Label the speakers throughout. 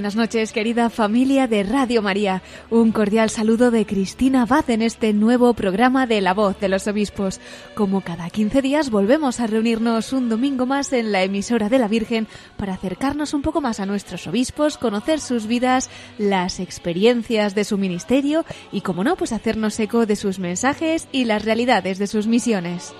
Speaker 1: Buenas noches, querida familia de Radio María. Un cordial saludo de Cristina Abad en este nuevo programa de La Voz de los Obispos. Como cada 15 días volvemos a reunirnos un domingo más en la emisora de la Virgen para acercarnos un poco más a nuestros obispos, conocer sus vidas, las experiencias de su ministerio y, como no, pues hacernos eco de sus mensajes y las realidades de sus misiones.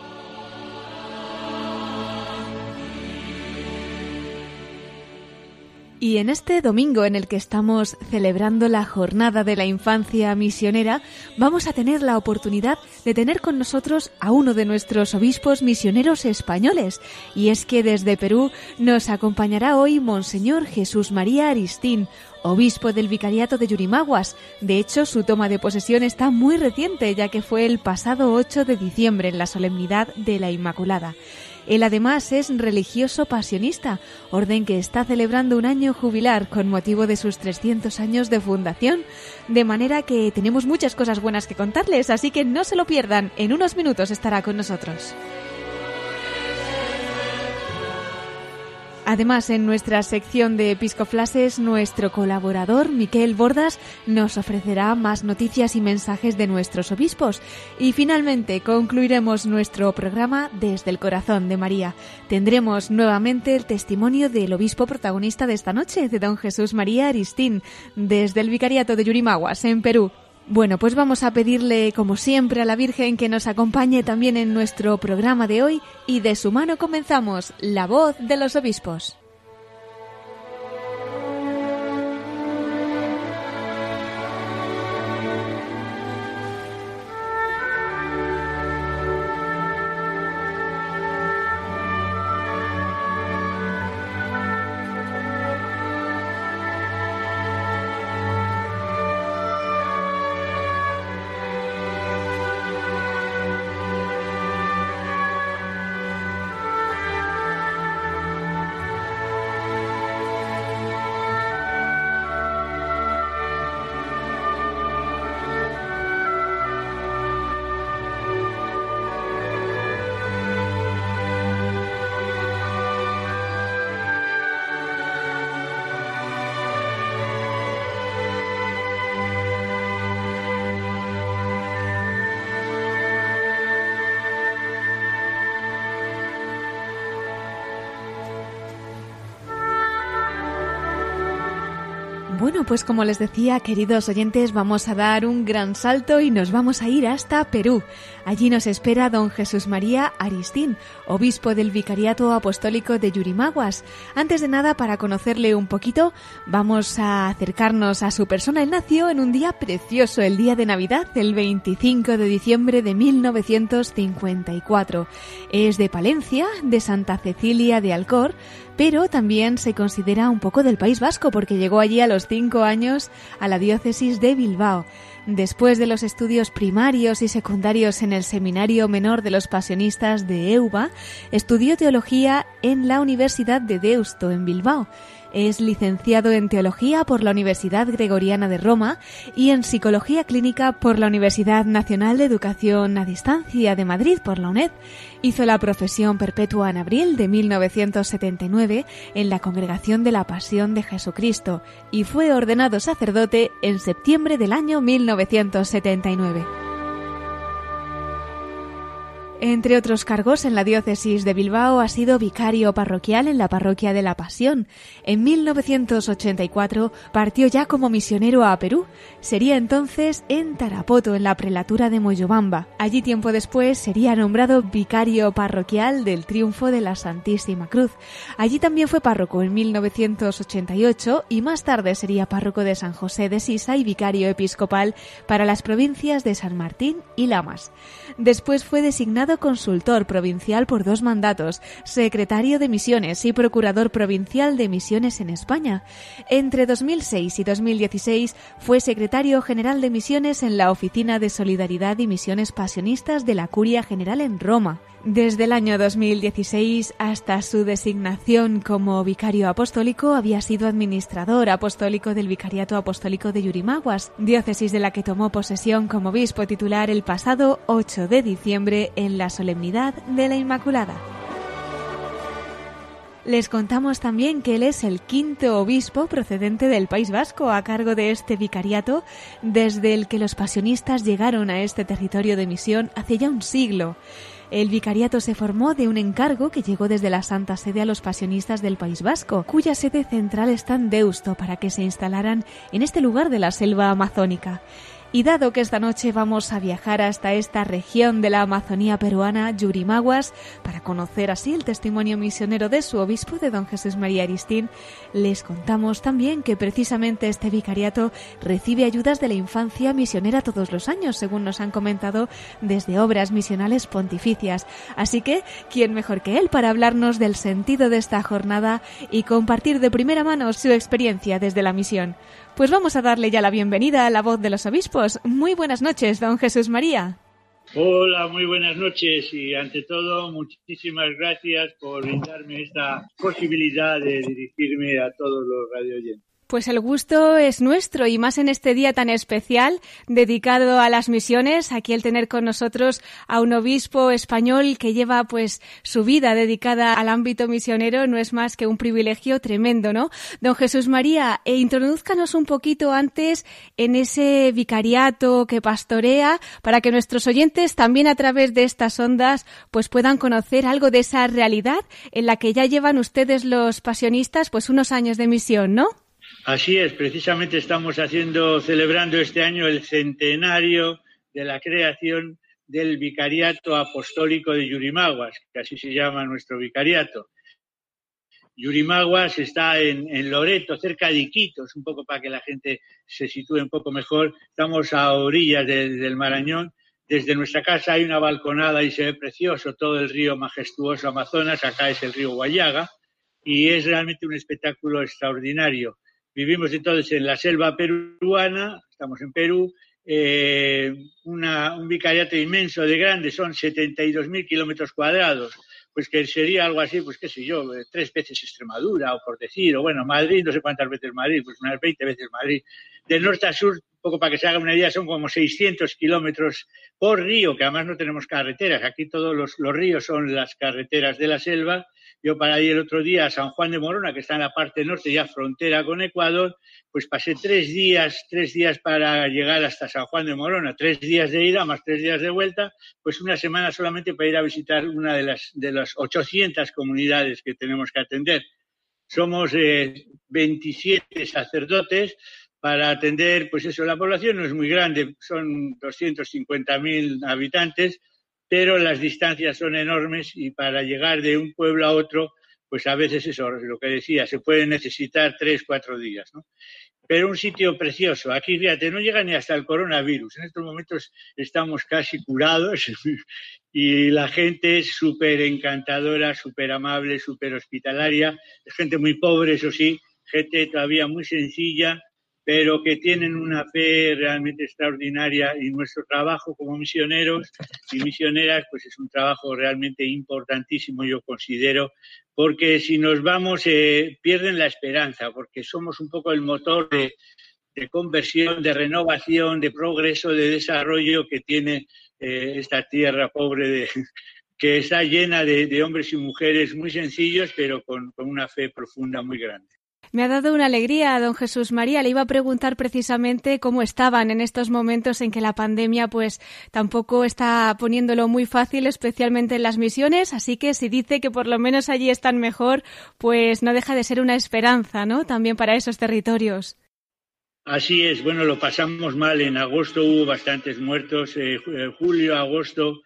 Speaker 1: Y en este domingo en el que estamos celebrando la jornada de la infancia misionera, vamos a tener la oportunidad de tener con nosotros a uno de nuestros obispos misioneros españoles. Y es que desde Perú nos acompañará hoy Monseñor Jesús María Aristín, obispo del Vicariato de Yurimaguas. De hecho, su toma de posesión está muy reciente, ya que fue el pasado 8 de diciembre en la solemnidad de la Inmaculada. Él además es religioso pasionista, orden que está celebrando un año jubilar con motivo de sus 300 años de fundación, de manera que tenemos muchas cosas buenas que contarles, así que no se lo pierdan, en unos minutos estará con nosotros. Además, en nuestra sección de Episcoflases, nuestro colaborador, Miquel Bordas, nos ofrecerá más noticias y mensajes de nuestros obispos. Y finalmente concluiremos nuestro programa desde el corazón de María. Tendremos nuevamente el testimonio del obispo protagonista de esta noche, de don Jesús María Aristín, desde el Vicariato de Yurimaguas, en Perú. Bueno, pues vamos a pedirle, como siempre, a la Virgen que nos acompañe también en nuestro programa de hoy y de su mano comenzamos La voz de los obispos. Bueno, pues como les decía, queridos oyentes, vamos a dar un gran salto y nos vamos a ir hasta Perú. Allí nos espera don Jesús María Aristín, obispo del Vicariato Apostólico de Yurimaguas. Antes de nada, para conocerle un poquito, vamos a acercarnos a su persona. Él nació en un día precioso, el día de Navidad, el 25 de diciembre de 1954. Es de Palencia, de Santa Cecilia de Alcor, pero también se considera un poco del País Vasco porque llegó allí a los cinco años a la diócesis de Bilbao. Después de los estudios primarios y secundarios en el Seminario Menor de los Pasionistas de Euba, estudió teología en la Universidad de Deusto, en Bilbao. Es licenciado en Teología por la Universidad Gregoriana de Roma y en Psicología Clínica por la Universidad Nacional de Educación a Distancia de Madrid por la UNED. Hizo la profesión perpetua en abril de 1979 en la Congregación de la Pasión de Jesucristo y fue ordenado sacerdote en septiembre del año 1979. Entre otros cargos en la diócesis de Bilbao ha sido vicario parroquial en la parroquia de la Pasión. En 1984 partió ya como misionero a Perú. Sería entonces en Tarapoto, en la prelatura de Moyobamba. Allí tiempo después sería nombrado vicario parroquial del Triunfo de la Santísima Cruz. Allí también fue párroco en 1988 y más tarde sería párroco de San José de Sisa y vicario episcopal para las provincias de San Martín y Lamas. Después fue designado consultor provincial por dos mandatos, secretario de misiones y procurador provincial de misiones en España. Entre 2006 y 2016 fue secretario general de misiones en la Oficina de Solidaridad y Misiones Pasionistas de la Curia General en Roma. Desde el año 2016 hasta su designación como vicario apostólico había sido administrador apostólico del Vicariato Apostólico de Yurimaguas, diócesis de la que tomó posesión como obispo titular el pasado 8 de diciembre en la solemnidad de la Inmaculada. Les contamos también que él es el quinto obispo procedente del País Vasco a cargo de este vicariato desde el que los pasionistas llegaron a este territorio de misión hace ya un siglo. El vicariato se formó de un encargo que llegó desde la Santa Sede a los pasionistas del País Vasco, cuya sede central está en Deusto para que se instalaran en este lugar de la selva amazónica. Y dado que esta noche vamos a viajar hasta esta región de la Amazonía peruana, Yurimaguas, para conocer así el testimonio misionero de su obispo, de don Jesús María Aristín, les contamos también que precisamente este vicariato recibe ayudas de la infancia misionera todos los años, según nos han comentado desde obras misionales pontificias. Así que, ¿quién mejor que él para hablarnos del sentido de esta jornada y compartir de primera mano su experiencia desde la misión? Pues vamos a darle ya la bienvenida a la voz de los obispos. Muy buenas noches, don Jesús María.
Speaker 2: Hola, muy buenas noches y ante todo muchísimas gracias por brindarme esta posibilidad de dirigirme a todos los radioyentes.
Speaker 1: Pues el gusto es nuestro y más en este día tan especial dedicado a las misiones. Aquí el tener con nosotros a un obispo español que lleva pues su vida dedicada al ámbito misionero no es más que un privilegio tremendo, ¿no? Don Jesús María, e introduzcanos un poquito antes en ese vicariato que pastorea para que nuestros oyentes también a través de estas ondas pues puedan conocer algo de esa realidad en la que ya llevan ustedes los pasionistas pues unos años de misión, ¿no?
Speaker 2: Así es, precisamente estamos haciendo, celebrando este año el centenario de la creación del Vicariato Apostólico de Yurimaguas, que así se llama nuestro vicariato. Yurimaguas está en, Loreto, cerca de Iquitos, un poco para que la gente se sitúe un poco mejor. Estamos a orillas del Marañón. Desde nuestra casa hay una balconada y se ve precioso todo el río majestuoso Amazonas. Acá es el río Guayaga y es realmente un espectáculo extraordinario. Vivimos entonces en la selva peruana, estamos en Perú, eh, un vicariato inmenso de grande, son 72.000 kilómetros cuadrados, pues que sería algo así, pues qué sé yo, eh, tres veces Extremadura, o por decir, o bueno, Madrid, no sé cuántas veces Madrid, pues unas 20 veces Madrid. De norte a sur, poco para que se haga una idea, son como 600 kilómetros por río, que además no tenemos carreteras, aquí todos los, ríos son las carreteras de la selva, yo para ir el otro día a San Juan de Morona, que está en la parte norte, ya frontera con Ecuador, pues pasé tres días, tres días para llegar hasta San Juan de Morona, tres días de ida más tres días de vuelta, pues una semana solamente para ir a visitar una de las, de las 800 comunidades que tenemos que atender. Somos 27 eh, sacerdotes para atender, pues eso, la población no es muy grande, son 250.000 habitantes, pero las distancias son enormes y para llegar de un pueblo a otro, pues a veces eso, lo que decía, se puede necesitar tres, cuatro días, ¿no? Pero un sitio precioso. Aquí, fíjate, no llega ni hasta el coronavirus. En estos momentos estamos casi curados y la gente es súper encantadora, súper amable, súper hospitalaria. Es gente muy pobre, eso sí, gente todavía muy sencilla, pero que tienen una fe realmente extraordinaria y nuestro trabajo como misioneros y misioneras pues es un trabajo realmente importantísimo yo considero porque si nos vamos eh, pierden la esperanza porque somos un poco el motor de, conversión, de renovación, de progreso, de desarrollo que tiene eh, esta tierra pobre que está llena de, hombres y mujeres muy sencillos pero con una fe profunda muy grande.
Speaker 1: Me ha dado una alegría, don Jesús María. Le iba a preguntar precisamente cómo estaban en estos momentos en que la pandemia pues tampoco está poniéndolo muy fácil, especialmente en las misiones. Así que si dice que por lo menos allí están mejor, pues no deja de ser una esperanza, ¿no? También para esos territorios.
Speaker 2: Así es. Bueno, lo pasamos mal. En agosto hubo bastantes muertos. Eh, eh, julio, agosto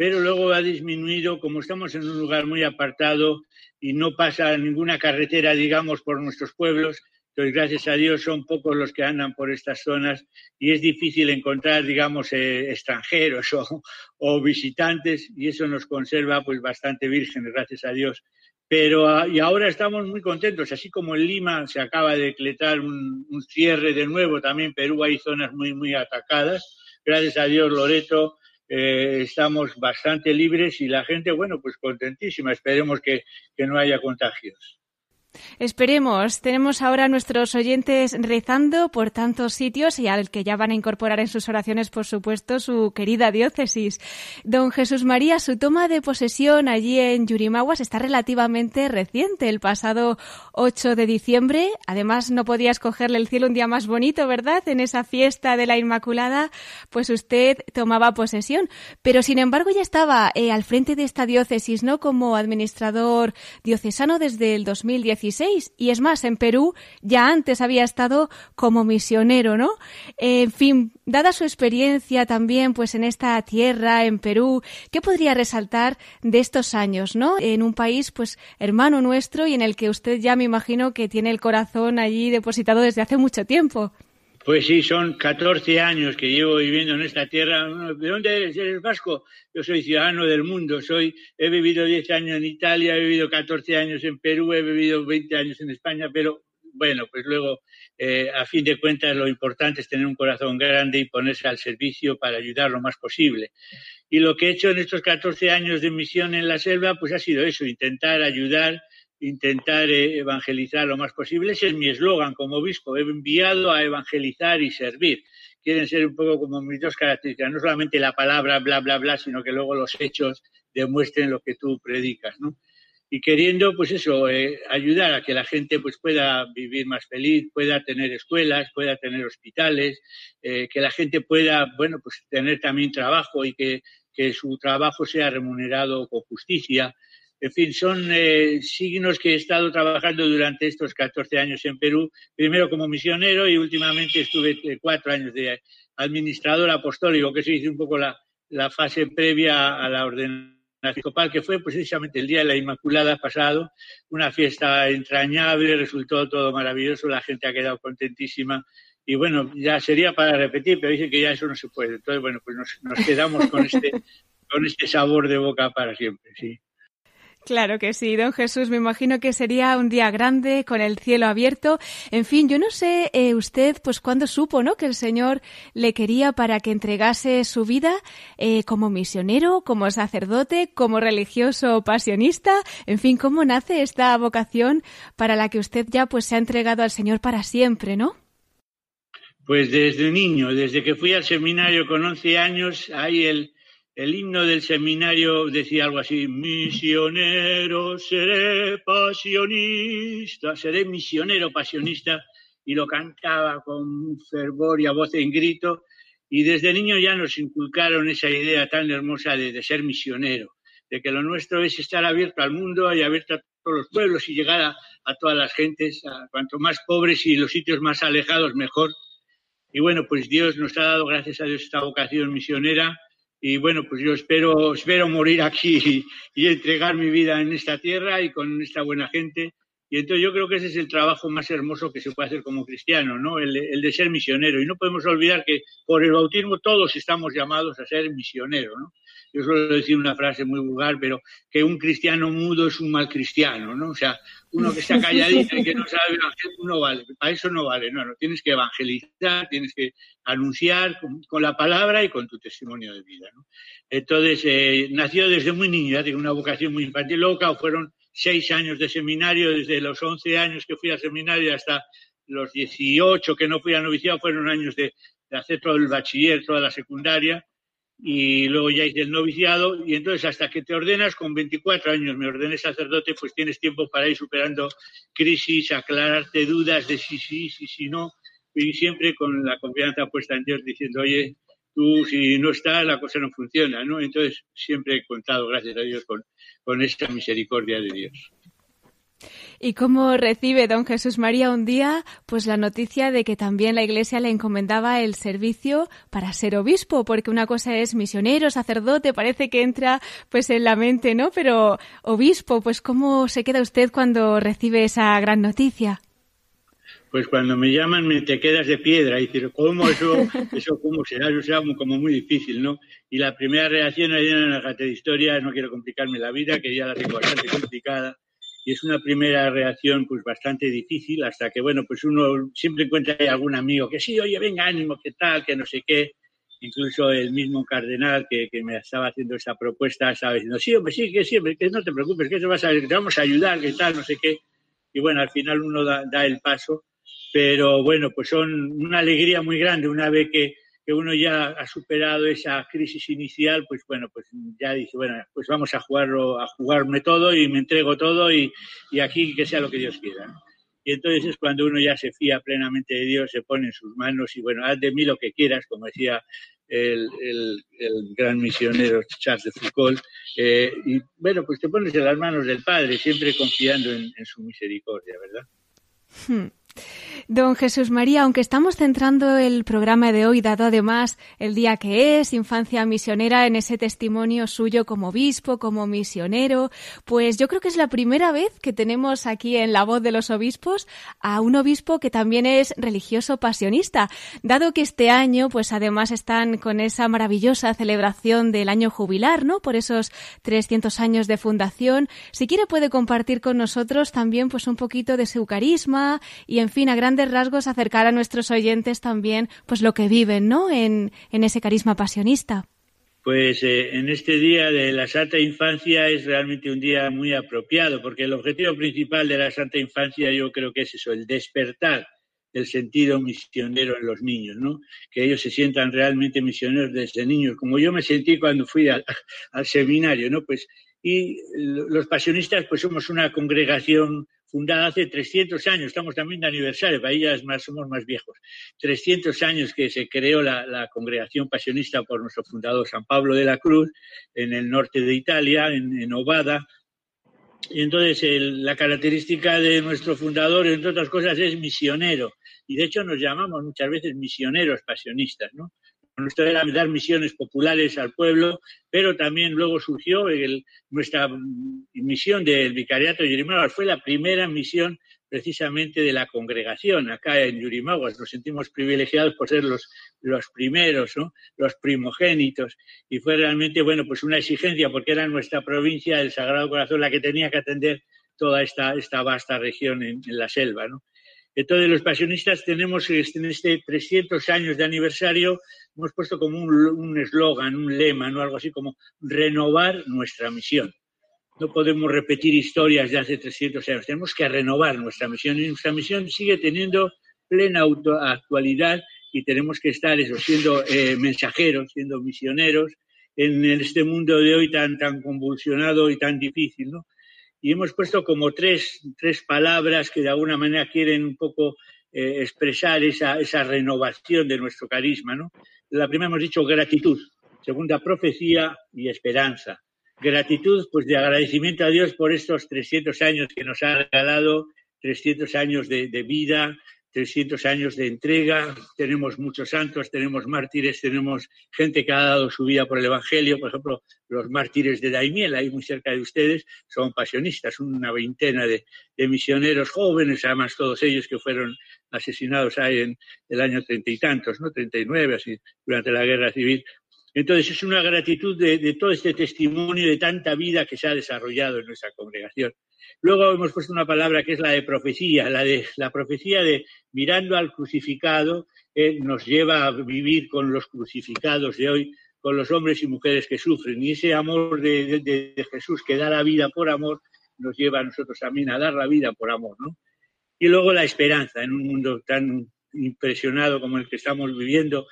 Speaker 2: pero luego ha disminuido, como estamos en un lugar muy apartado y no pasa ninguna carretera, digamos, por nuestros pueblos, Entonces, gracias a Dios, son pocos los que andan por estas zonas y es difícil encontrar, digamos, eh, extranjeros o, visitantes y eso nos conserva pues bastante vírgenes, gracias a Dios. Pero ah, y ahora estamos muy contentos, así como en Lima se acaba de decretar un, un cierre de nuevo, también en Perú hay zonas muy, muy atacadas. Gracias a Dios, Loreto, eh, estamos bastante libres y la gente, bueno, pues contentísima. Esperemos que, que no haya contagios.
Speaker 1: Esperemos. Tenemos ahora a nuestros oyentes rezando por tantos sitios y al que ya van a incorporar en sus oraciones, por supuesto, su querida diócesis. Don Jesús María, su toma de posesión allí en Yurimaguas está relativamente reciente, el pasado 8 de diciembre. Además, no podía escogerle el cielo un día más bonito, ¿verdad? En esa fiesta de la Inmaculada, pues usted tomaba posesión. Pero, sin embargo, ya estaba eh, al frente de esta diócesis, ¿no? Como administrador diocesano desde el 2010 y es más, en Perú ya antes había estado como misionero, ¿no? En fin, dada su experiencia también pues en esta tierra, en Perú, ¿qué podría resaltar de estos años, ¿no? En un país pues hermano nuestro y en el que usted ya me imagino que tiene el corazón allí depositado desde hace mucho tiempo.
Speaker 2: Pues sí, son 14 años que llevo viviendo en esta tierra. ¿De dónde eres? ¿Eres vasco? Yo soy ciudadano del mundo. Soy, he vivido 10 años en Italia, he vivido 14 años en Perú, he vivido 20 años en España, pero bueno, pues luego, eh, a fin de cuentas, lo importante es tener un corazón grande y ponerse al servicio para ayudar lo más posible. Y lo que he hecho en estos 14 años de misión en la selva, pues ha sido eso, intentar ayudar intentar eh, evangelizar lo más posible. Ese es mi eslogan como obispo. He enviado a evangelizar y servir. Quieren ser un poco como mis dos características, no solamente la palabra, bla, bla, bla, sino que luego los hechos demuestren lo que tú predicas, ¿no? Y queriendo, pues eso, eh, ayudar a que la gente pues pueda vivir más feliz, pueda tener escuelas, pueda tener hospitales, eh, que la gente pueda, bueno, pues tener también trabajo y que, que su trabajo sea remunerado con justicia, en fin, son eh, signos que he estado trabajando durante estos 14 años en Perú, primero como misionero y últimamente estuve eh, cuatro años de administrador apostólico, que se dice un poco la, fase previa a la ordenación episcopal, que fue precisamente el día de la Inmaculada pasado, una fiesta entrañable, resultó todo maravilloso, la gente ha quedado contentísima. Y bueno, ya sería para repetir, pero dicen que ya eso no se puede. Entonces, bueno, pues nos, nos quedamos con este, con este sabor de boca para siempre, sí.
Speaker 1: Claro que sí, don Jesús. Me imagino que sería un día grande con el cielo abierto. En fin, yo no sé eh, usted, pues cuándo supo, ¿no? Que el Señor le quería para que entregase su vida eh, como misionero, como sacerdote, como religioso pasionista. En fin, cómo nace esta vocación para la que usted ya pues se ha entregado al Señor para siempre, ¿no?
Speaker 2: Pues desde niño, desde que fui al seminario con 11 años, hay el el himno del seminario decía algo así, misionero, seré pasionista, seré misionero pasionista, y lo cantaba con fervor y a voz en grito, y desde niño ya nos inculcaron esa idea tan hermosa de, ser misionero, de que lo nuestro es estar abierto al mundo y abierto a todos los pueblos y llegar a, todas las gentes, cuanto más pobres y los sitios más alejados, mejor. Y bueno, pues Dios nos ha dado, gracias a Dios, esta vocación misionera, y bueno, pues yo espero, espero morir aquí y, entregar mi vida en esta tierra y con esta buena gente. Y entonces yo creo que ese es el trabajo más hermoso que se puede hacer como cristiano, ¿no? El, el, de ser misionero. Y no podemos olvidar que por el bautismo todos estamos llamados a ser misioneros, ¿no? Yo suelo decir una frase muy vulgar, pero que un cristiano mudo es un mal cristiano, ¿no? O sea, uno que está calladito y que no sabe no vale. Para eso no vale, no, no. Tienes que evangelizar, tienes que anunciar con, la palabra y con tu testimonio de vida, ¿no? Entonces, eh, nació desde muy niño, ya tengo una vocación muy infantil. Luego, fueron seis años de seminario, desde los once años que fui al seminario hasta los dieciocho que no fui a noviciado, fueron años de, de hacer todo el bachiller, toda la secundaria y luego ya hice el noviciado y entonces hasta que te ordenas con 24 años, me ordené sacerdote, pues tienes tiempo para ir superando crisis, aclararte dudas de si sí, si sí, no, y siempre con la confianza puesta en Dios diciendo, oye, tú si no estás, la cosa no funciona, ¿no? Entonces siempre he contado, gracias a Dios, con, con esa misericordia de Dios.
Speaker 1: ¿Y cómo recibe don Jesús María un día pues la noticia de que también la Iglesia le encomendaba el servicio para ser obispo? Porque una cosa es misionero, sacerdote, parece que entra pues en la mente, ¿no? Pero obispo, pues ¿cómo se queda usted cuando recibe esa gran noticia?
Speaker 2: Pues cuando me llaman me te quedas de piedra y decir, ¿cómo eso, eso cómo será? Eso será como muy difícil, ¿no? Y la primera reacción ahí en la de historia, no quiero complicarme la vida, que ya la tengo bastante complicada, y es una primera reacción pues bastante difícil hasta que, bueno, pues uno siempre encuentra algún amigo que sí, oye, venga, ánimo, qué tal, que no sé qué, incluso el mismo cardenal que, que, me estaba haciendo esa propuesta estaba diciendo, sí, hombre, sí, que siempre, que no te preocupes, que eso vas a, te vamos a ayudar, que tal, no sé qué. Y bueno, al final uno da, da, el paso, pero bueno, pues son una alegría muy grande una vez que, que uno ya ha superado esa crisis inicial, pues bueno, pues ya dice, bueno, pues vamos a jugarlo, a jugarme todo y me entrego todo y, y aquí que sea lo que Dios quiera. Y entonces es cuando uno ya se fía plenamente de Dios, se pone en sus manos y bueno, haz de mí lo que quieras, como decía el, el, gran misionero Charles de Foucault. Eh, y bueno, pues te pones en las manos del Padre, siempre confiando en, en su misericordia, ¿verdad?
Speaker 1: Hmm. Don Jesús María, aunque estamos centrando el programa de hoy, dado además el día que es, infancia misionera, en ese testimonio suyo como obispo, como misionero, pues yo creo que es la primera vez que tenemos aquí en la voz de los obispos a un obispo que también es religioso pasionista, dado que este año, pues además están con esa maravillosa celebración del año jubilar, ¿no? Por esos 300 años de fundación. Si quiere puede compartir con nosotros también pues un poquito de su carisma y en fin, a grandes rasgos acercar a nuestros oyentes también pues lo que viven, ¿no? En, en ese carisma pasionista.
Speaker 2: Pues eh, en este día de la Santa Infancia es realmente un día muy apropiado, porque el objetivo principal de la Santa Infancia yo creo que es eso, el despertar el sentido misionero en los niños, ¿no? Que ellos se sientan realmente misioneros desde niños, como yo me sentí cuando fui al, al seminario, ¿no? Pues y los pasionistas pues somos una congregación fundada hace 300 años, estamos también de aniversario, para ellas más, somos más viejos. 300 años que se creó la, congregación pasionista por nuestro fundador San Pablo de la Cruz, en el norte de Italia, en, en Ovada. Y entonces la característica de nuestro fundador, entre otras cosas, es misionero. Y de hecho nos llamamos muchas veces misioneros pasionistas, ¿no? Nuestra era dar misiones populares al pueblo, pero también luego surgió el, nuestra misión del Vicariato de Yurimaguas. Fue la primera misión precisamente de la congregación acá en Yurimaguas. Nos sentimos privilegiados por ser los, los primeros, los primogénitos. Y fue realmente, bueno, pues una exigencia porque era nuestra provincia, del Sagrado Corazón, la que tenía que atender toda esta, esta vasta región en, la selva. Entonces, los pasionistas tenemos en este 300 años de aniversario, hemos puesto como un eslogan, un, lema, ¿no? algo así como renovar nuestra misión. No podemos repetir historias de hace 300 años, tenemos que renovar nuestra misión y nuestra misión sigue teniendo plena actualidad y tenemos que estar eso, siendo eh, mensajeros, siendo misioneros en este mundo de hoy tan, tan convulsionado y tan difícil, ¿no? Y hemos puesto como tres, tres palabras que de alguna manera quieren un poco eh, expresar esa, esa renovación de nuestro carisma. ¿no? La primera hemos dicho gratitud, segunda profecía y esperanza. Gratitud, pues de agradecimiento a Dios por estos 300 años que nos ha regalado, 300 años de, de vida, 300 años de entrega, tenemos muchos santos, tenemos mártires, tenemos gente que ha dado su vida por el Evangelio, por ejemplo, los mártires de Daimiel, ahí muy cerca de ustedes, son pasionistas, una veintena de, misioneros jóvenes, además todos ellos que fueron asesinados ahí en el año treinta y tantos, ¿no? Treinta y nueve, así, durante la guerra civil. Entonces es una gratitud de, todo este testimonio de tanta vida que se ha desarrollado en nuestra congregación. Luego hemos puesto una palabra que es la de profecía, la de la profecía de mirando al crucificado, eh, nos lleva a vivir con los crucificados de hoy, con los hombres y mujeres que sufren. Y ese amor de, Jesús que da la vida por amor, nos lleva a nosotros también a dar la vida por amor, ¿no? Y luego la esperanza en un mundo tan impresionado como el que estamos viviendo,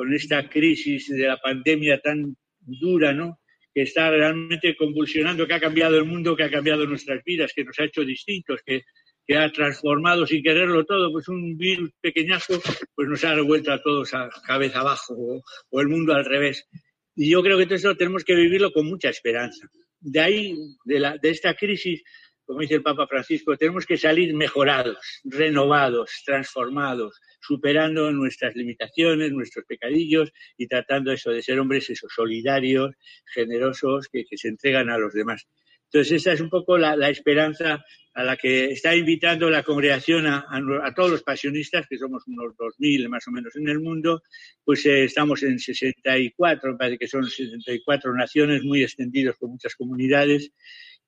Speaker 2: con esta crisis de la pandemia tan dura, ¿no? que está realmente convulsionando, que ha cambiado el mundo, que ha cambiado nuestras vidas, que nos ha hecho distintos, que, ha transformado sin quererlo todo, pues un virus pequeñazo, pues nos ha revuelto a todos a cabeza abajo, o, el mundo al revés. Y yo creo que todo esto tenemos que vivirlo con mucha esperanza. De ahí, de esta crisis, como dice el Papa Francisco, tenemos que salir mejorados, renovados, transformados, superando nuestras limitaciones, nuestros pecadillos y tratando eso de ser hombres esos solidarios, generosos, que, se entregan a los demás. Entonces, esta es un poco la, esperanza a la que está invitando la congregación a, todos los pasionistas, que somos unos 2.000 más o menos en el mundo, pues eh, estamos en 64, me parece que son 64 naciones muy extendidos con muchas comunidades,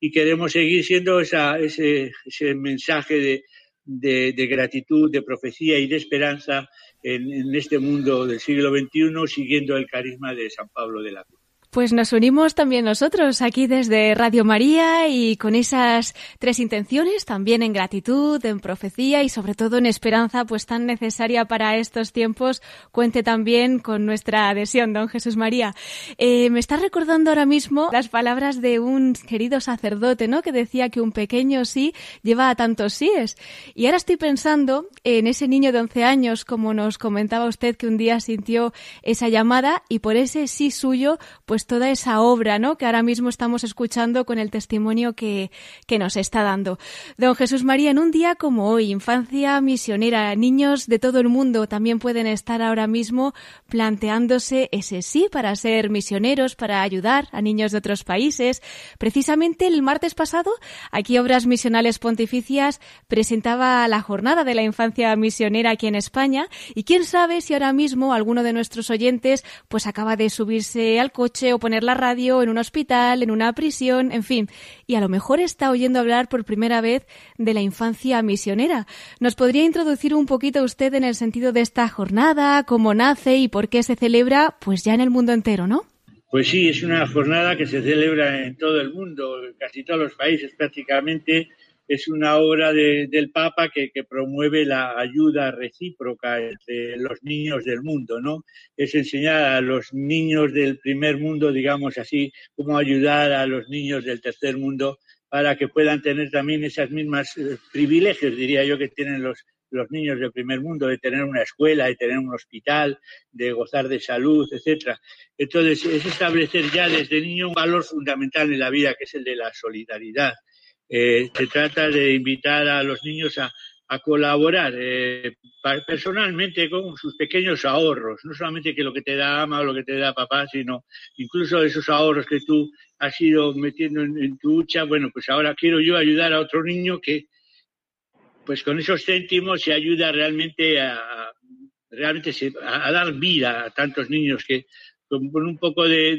Speaker 2: y queremos seguir siendo esa, ese, ese mensaje de, gratitud, de profecía y de esperanza en, en este mundo del siglo XXI, siguiendo el carisma de San Pablo de la Cruz.
Speaker 1: Pues nos unimos también nosotros aquí desde Radio María y con esas tres intenciones, también en gratitud, en profecía y sobre todo en esperanza, pues tan necesaria para estos tiempos, cuente también con nuestra adhesión, don Jesús María. Eh, me está recordando ahora mismo las palabras de un querido sacerdote, ¿no? Que decía que un pequeño sí lleva a tantos síes. Y ahora estoy pensando en ese niño de 11 años, como nos comentaba usted, que un día sintió esa llamada y por ese sí suyo, pues toda esa obra, ¿no? Que ahora mismo estamos escuchando con el testimonio que, que nos está dando. Don Jesús María, en un día como hoy, infancia misionera, niños de todo el mundo también pueden estar ahora mismo planteándose ese sí para ser misioneros, para ayudar a niños de otros países. Precisamente el martes pasado, aquí Obras Misionales Pontificias presentaba la jornada de la infancia misionera aquí en España y quién sabe si ahora mismo alguno de nuestros oyentes pues acaba de subirse al coche o poner la radio en un hospital, en una prisión, en fin, y a lo mejor está oyendo hablar por primera vez de la infancia misionera. ¿Nos podría introducir un poquito usted en el sentido de esta jornada, cómo nace y por qué se celebra, pues ya en el mundo entero, ¿no?
Speaker 2: Pues sí, es una jornada que se celebra en todo el mundo, en casi todos los países prácticamente, es una obra de, del Papa que, promueve la ayuda recíproca entre los niños del mundo, ¿no? Es enseñar a los niños del primer mundo, digamos así, cómo ayudar a los niños del tercer mundo para que puedan tener también esas mismas eh, privilegios, diría yo, que tienen los, los niños del primer mundo, de tener una escuela, de tener un hospital, de gozar de salud, etcétera. Entonces, es establecer ya desde niño un valor fundamental en la vida, que es el de la solidaridad eh, se trata de invitar a los niños a, colaborar eh, personalmente con sus pequeños ahorros, no solamente que lo que te da ama o lo que te da papá, sino incluso esos ahorros que tú has ido metiendo en, en tu hucha, bueno, pues ahora quiero yo ayudar a otro niño que, pues con esos céntimos se ayuda realmente a, realmente a dar vida a tantos niños que, con un poco de,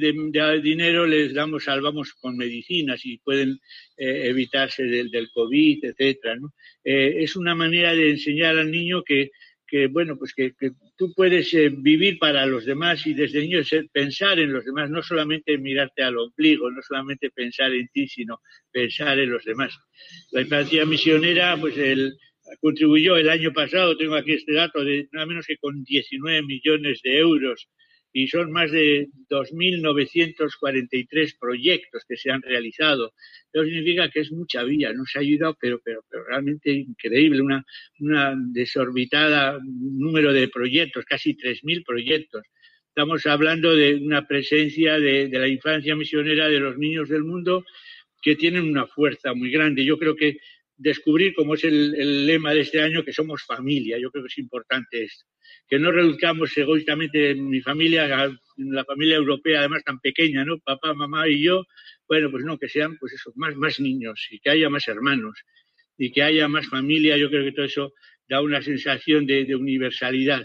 Speaker 2: dinero les damos, salvamos con medicinas y pueden eh, evitarse del, COVID, etcétera, ¿no? Eh, es una manera de enseñar al niño que, bueno, pues que, que tú puedes eh, vivir para los demás y desde niño pensar en los demás, no solamente mirarte al ombligo, no solamente pensar en ti, sino pensar en los demás. La infancia misionera, pues el, contribuyó el año pasado, tengo aquí este dato, de nada menos que con 19 millones de euros y son más de 2.943 proyectos que se han realizado. Eso significa que es mucha vía, nos ha ayudado, pero, pero, pero realmente increíble, una, una desorbitada número de proyectos, casi 3.000 proyectos. Estamos hablando de una presencia de, de la infancia misionera de los niños del mundo que tienen una fuerza muy grande. Yo creo que descubrir, como es el, lema de este año, que somos familia. Yo creo que es importante esto que no reduzcamos egoístamente en mi familia, la familia europea además tan pequeña, ¿no? Papá, mamá y yo, bueno, pues no, que sean pues eso, más, más niños y que haya más hermanos y que haya más familia, yo creo que todo eso da una sensación de universalidad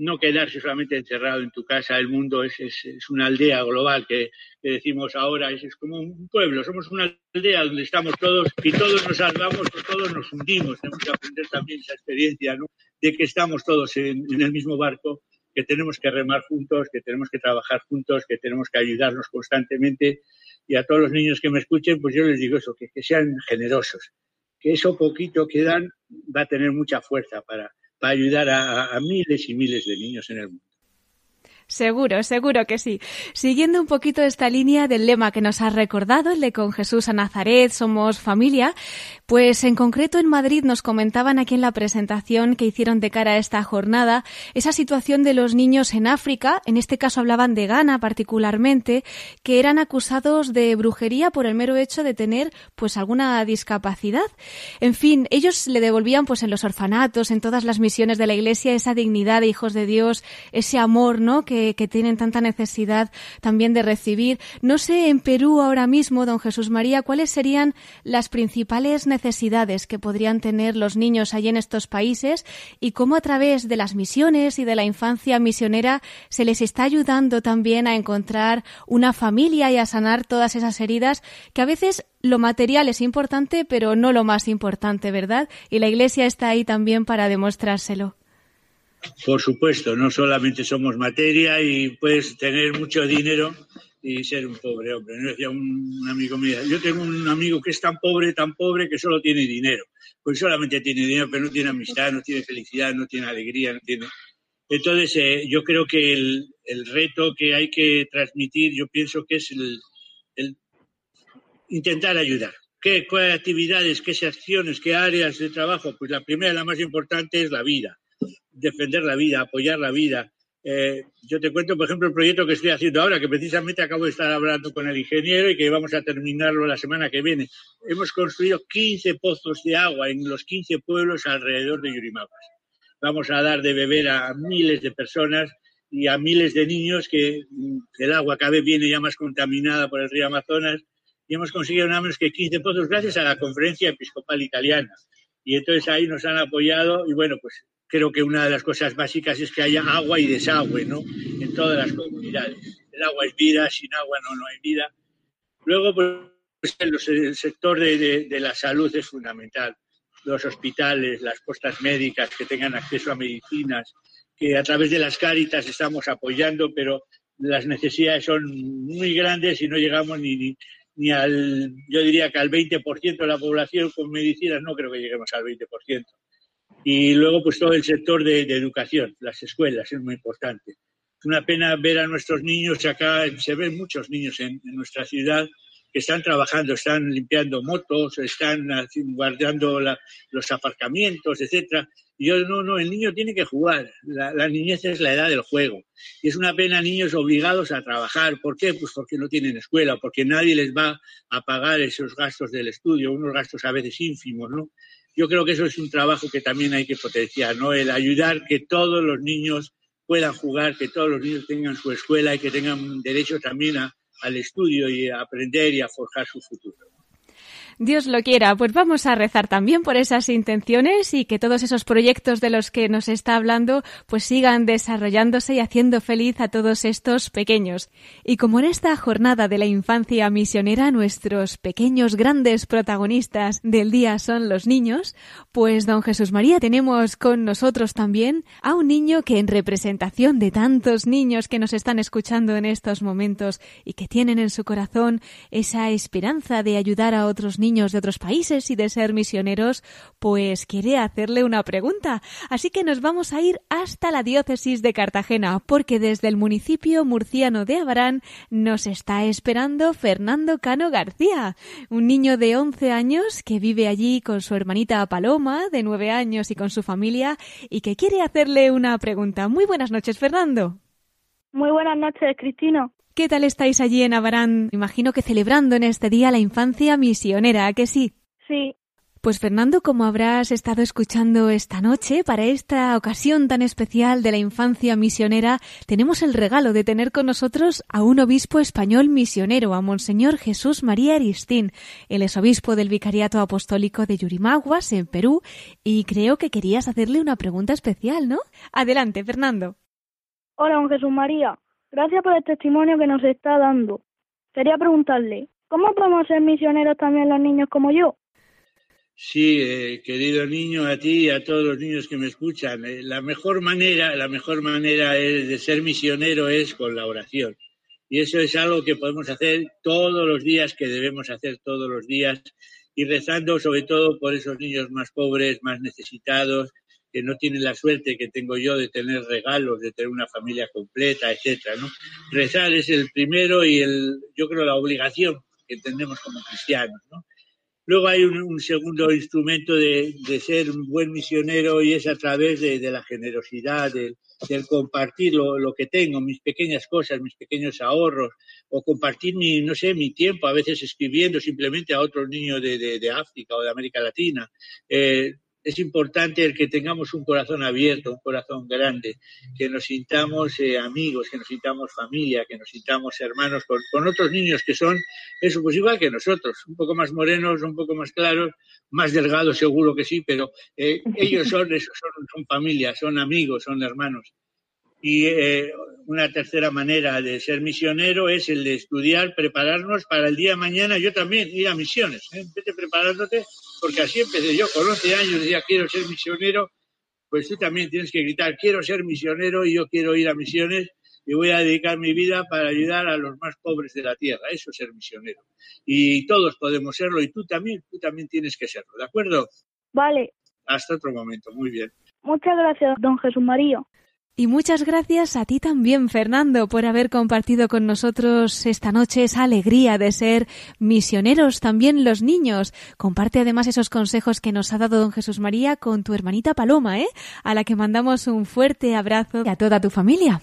Speaker 2: no quedarse solamente encerrado en tu casa, el mundo es, es, es una aldea global que, decimos ahora, es, es, como un pueblo, somos una aldea donde estamos todos y todos nos salvamos, todos nos hundimos, tenemos que aprender también esa experiencia. De que estamos todos en, en el mismo barco, que tenemos que remar juntos, que tenemos que trabajar juntos, que tenemos que ayudarnos constantemente y a todos los niños que me escuchen, pues yo les digo eso, que, que sean generosos, que eso poquito que dan va a tener mucha fuerza para, para ayudar a, a, miles y miles de niños en el mundo.
Speaker 1: Seguro, seguro que sí. Siguiendo un poquito esta línea del lema que nos ha recordado, el de con Jesús a Nazaret, somos familia, pues en concreto en Madrid nos comentaban aquí en la presentación que hicieron de cara a esta jornada esa situación de los niños en África, en este caso hablaban de Ghana particularmente, que eran acusados de brujería por el mero hecho de tener pues alguna discapacidad. En fin, ellos le devolvían pues en los orfanatos, en todas las misiones de la iglesia esa dignidad de hijos de Dios, ese amor, ¿no? que que, tienen tanta necesidad también de recibir. No sé en Perú ahora mismo, don Jesús María, cuáles serían las principales necesidades que podrían tener los niños allí en estos países y cómo a través de las misiones y de la infancia misionera se les está ayudando también a encontrar una familia y a sanar todas esas heridas que a veces lo material es importante, pero no lo más importante, ¿verdad? Y la Iglesia está ahí también para demostrárselo.
Speaker 2: Por supuesto, no solamente somos materia y puedes tener mucho dinero y ser un pobre hombre. ¿no? Decía un, amigo mío, yo tengo un amigo que es tan pobre, tan pobre que solo tiene dinero. Pues solamente tiene dinero, pero no tiene amistad, no tiene felicidad, no tiene alegría, no tiene... Entonces, eh, yo creo que el, reto que hay que transmitir, yo pienso que es el, el intentar ayudar. ¿Qué, ¿Qué actividades, qué acciones, qué áreas de trabajo? Pues la primera, la más importante, es la vida. Defender la vida, apoyar la vida, eh, yo te cuento, por ejemplo, el proyecto que estoy haciendo ahora, que precisamente acabo de estar hablando con el ingeniero y que vamos a terminarlo la semana que viene. Hemos construido 15 pozos de agua en los 15 pueblos alrededor de Yurimaguas. Vamos a dar de beber a miles de personas y a miles de niños que mm, el agua cada vez viene ya más contaminada por el río Amazonas y hemos conseguido nada menos que 15 pozos gracias a la conferencia episcopal italiana. Y entonces ahí nos han apoyado y bueno, pues creo que una de las cosas básicas es que haya agua y desagüe, ¿no? En todas las comunidades. El agua es vida, sin agua no, no hay vida. Luego, pues, el sector de, de, la salud es fundamental. Los hospitales, las postas médicas que tengan acceso a medicinas, que a través de las cáritas estamos apoyando, pero las necesidades son muy grandes y no llegamos ni, ni, ni al, yo diría que al 20% de la población con medicinas, no creo que lleguemos al 20%. Y luego, pues todo el sector de, de educación, las escuelas, es muy importante. Es una pena ver a nuestros niños acá, se ven muchos niños en, en nuestra ciudad que están trabajando, están limpiando motos, están guardando la, los aparcamientos, etcétera. Y yo, no, no, el niño tiene que jugar. La, la, niñez es la edad del juego. Y es una pena niños obligados a trabajar. ¿Por qué? Pues porque no tienen escuela, porque nadie les va a pagar esos gastos del estudio, unos gastos a veces ínfimos, ¿no? Yo creo que eso es un trabajo que también hay que potenciar, ¿no? El ayudar que todos los niños puedan jugar, que todos los niños tengan su escuela y que tengan derecho también a, al estudio y a aprender y a forjar su futuro.
Speaker 1: Dios lo quiera, pues vamos a rezar también por esas intenciones y que todos esos proyectos de los que nos está hablando pues sigan desarrollándose y haciendo feliz a todos estos pequeños. Y como en esta jornada de la infancia misionera nuestros pequeños grandes protagonistas del día son los niños, pues don Jesús María tenemos con nosotros también a un niño que en representación de tantos niños que nos están escuchando en estos momentos y que tienen en su corazón esa esperanza de ayudar a otros niños niños de otros países y de ser misioneros, pues quiere hacerle una pregunta. Así que nos vamos a ir hasta la diócesis de Cartagena, porque desde el municipio murciano de Abarán nos está esperando Fernando Cano García, un niño de 11 años que vive allí con su hermanita Paloma, de 9 años, y con su familia, y que quiere hacerle una pregunta. Muy buenas noches, Fernando.
Speaker 3: Muy buenas noches, Cristina.
Speaker 1: ¿Qué tal estáis allí en Abarán? Imagino que celebrando en este día la infancia misionera, ¿a que sí?
Speaker 3: Sí.
Speaker 1: Pues Fernando, como habrás estado escuchando esta noche, para esta ocasión tan especial de la infancia misionera, tenemos el regalo de tener con nosotros a un obispo español misionero, a Monseñor Jesús María Aristín. Él es obispo del Vicariato Apostólico de Yurimaguas, en Perú, y creo que querías hacerle una pregunta especial, ¿no? Adelante, Fernando.
Speaker 3: Hola, don Jesús María. Gracias por el testimonio que nos está dando. Quería preguntarle, ¿cómo podemos ser misioneros también los niños como yo?
Speaker 2: Sí, eh, querido niño, a ti y a todos los niños que me escuchan, eh, la mejor manera, la mejor manera de ser misionero es con la oración. Y eso es algo que podemos hacer todos los días, que debemos hacer todos los días, y rezando sobre todo por esos niños más pobres, más necesitados, que no tienen la suerte que tengo yo de tener regalos, de tener una familia completa, etcétera. Rezar es el primero y el, yo creo, la obligación que tenemos como cristianos, ¿no? Luego hay un, un segundo instrumento de, de, ser un buen misionero y es a través de, de la generosidad, del, del compartir lo, lo, que tengo, mis pequeñas cosas, mis pequeños ahorros, o compartir mi, no sé, mi tiempo, a veces escribiendo simplemente a otros niños de, de África o de América Latina. Eh, es importante el que tengamos un corazón abierto, un corazón grande, que nos sintamos eh, amigos, que nos sintamos familia, que nos sintamos hermanos con, con, otros niños que son, eso, pues igual que nosotros, un poco más morenos, un poco más claros, más delgados seguro que sí, pero eh, ellos son, eso, son, son familia, son amigos, son hermanos. Y eh, una tercera manera de ser misionero es el de estudiar, prepararnos para el día de mañana. Yo también ir a misiones. ¿eh? Vete preparándote, porque así empecé yo. Con 11 años decía, quiero ser misionero. Pues tú también tienes que gritar, quiero ser misionero y yo quiero ir a misiones y voy a dedicar mi vida para ayudar a los más pobres de la tierra. Eso es ser misionero. Y todos podemos serlo y tú también, tú también tienes que serlo. ¿De acuerdo?
Speaker 3: Vale.
Speaker 2: Hasta otro momento. Muy bien.
Speaker 3: Muchas gracias, don Jesús María.
Speaker 4: Y muchas gracias a ti también, Fernando, por haber compartido con nosotros esta noche esa alegría de ser misioneros, también los niños. Comparte además esos consejos que nos ha dado don Jesús María con tu hermanita Paloma, ¿eh? A la que mandamos un fuerte abrazo y a toda tu familia.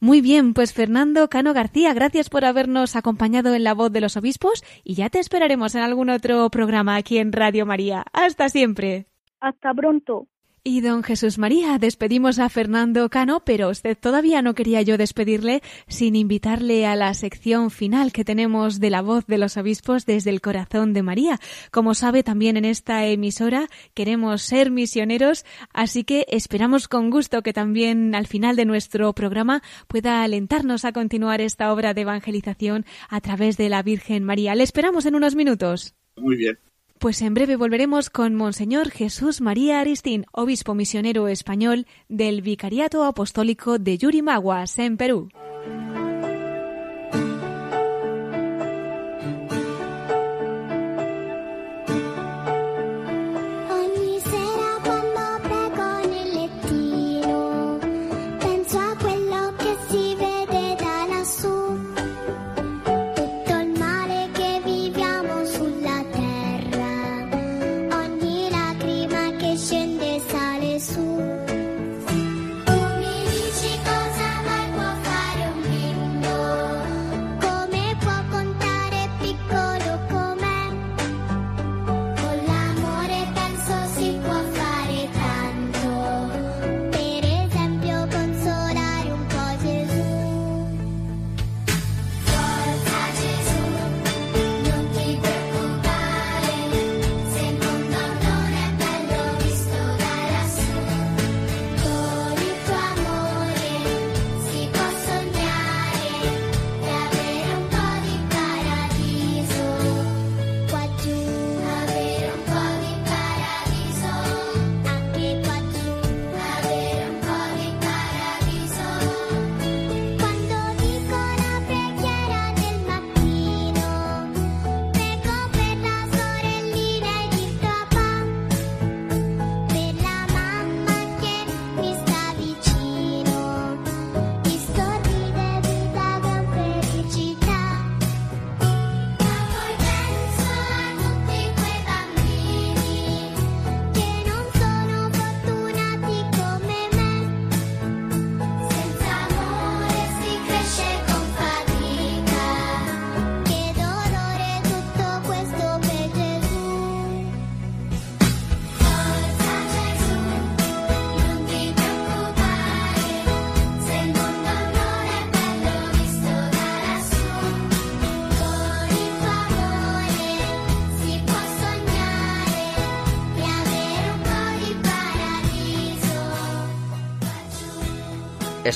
Speaker 4: Muy bien, pues Fernando Cano García, gracias por habernos acompañado en La Voz de los Obispos y ya te esperaremos en algún otro programa aquí en Radio María. Hasta siempre.
Speaker 3: Hasta pronto.
Speaker 4: Y don Jesús María, despedimos a Fernando Cano, pero usted todavía no quería yo despedirle sin invitarle a la sección final que tenemos de la voz de los obispos desde el corazón de María. Como sabe, también en esta emisora queremos ser misioneros, así que esperamos con gusto que también al final de nuestro programa pueda alentarnos a continuar esta obra de evangelización a través de la Virgen María. Le esperamos en unos minutos.
Speaker 2: Muy bien.
Speaker 4: Pues en breve volveremos con Monseñor Jesús María Aristín, obispo misionero español del Vicariato Apostólico de Yurimaguas, en Perú.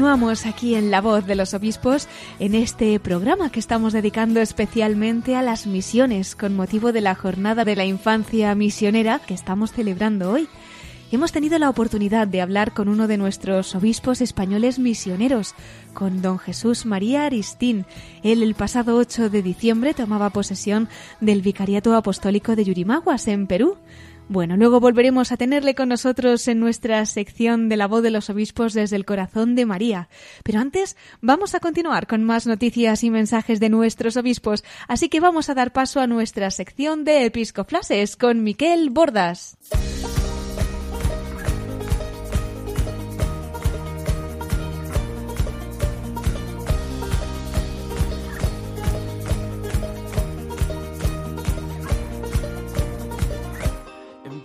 Speaker 4: Continuamos aquí en La Voz de los Obispos en este programa que estamos dedicando especialmente a las misiones con motivo de la Jornada de la Infancia Misionera que estamos celebrando hoy. Hemos tenido la oportunidad de hablar con uno de nuestros obispos españoles misioneros, con don Jesús María Aristín. Él el pasado 8 de diciembre tomaba posesión del Vicariato Apostólico de Yurimaguas, en Perú.
Speaker 1: Bueno, luego volveremos a tenerle con nosotros en nuestra sección de la voz de los obispos desde el corazón de María. Pero antes vamos a continuar con más noticias y mensajes de nuestros obispos, así que vamos a dar paso a nuestra sección de episcoflases con Miquel Bordas.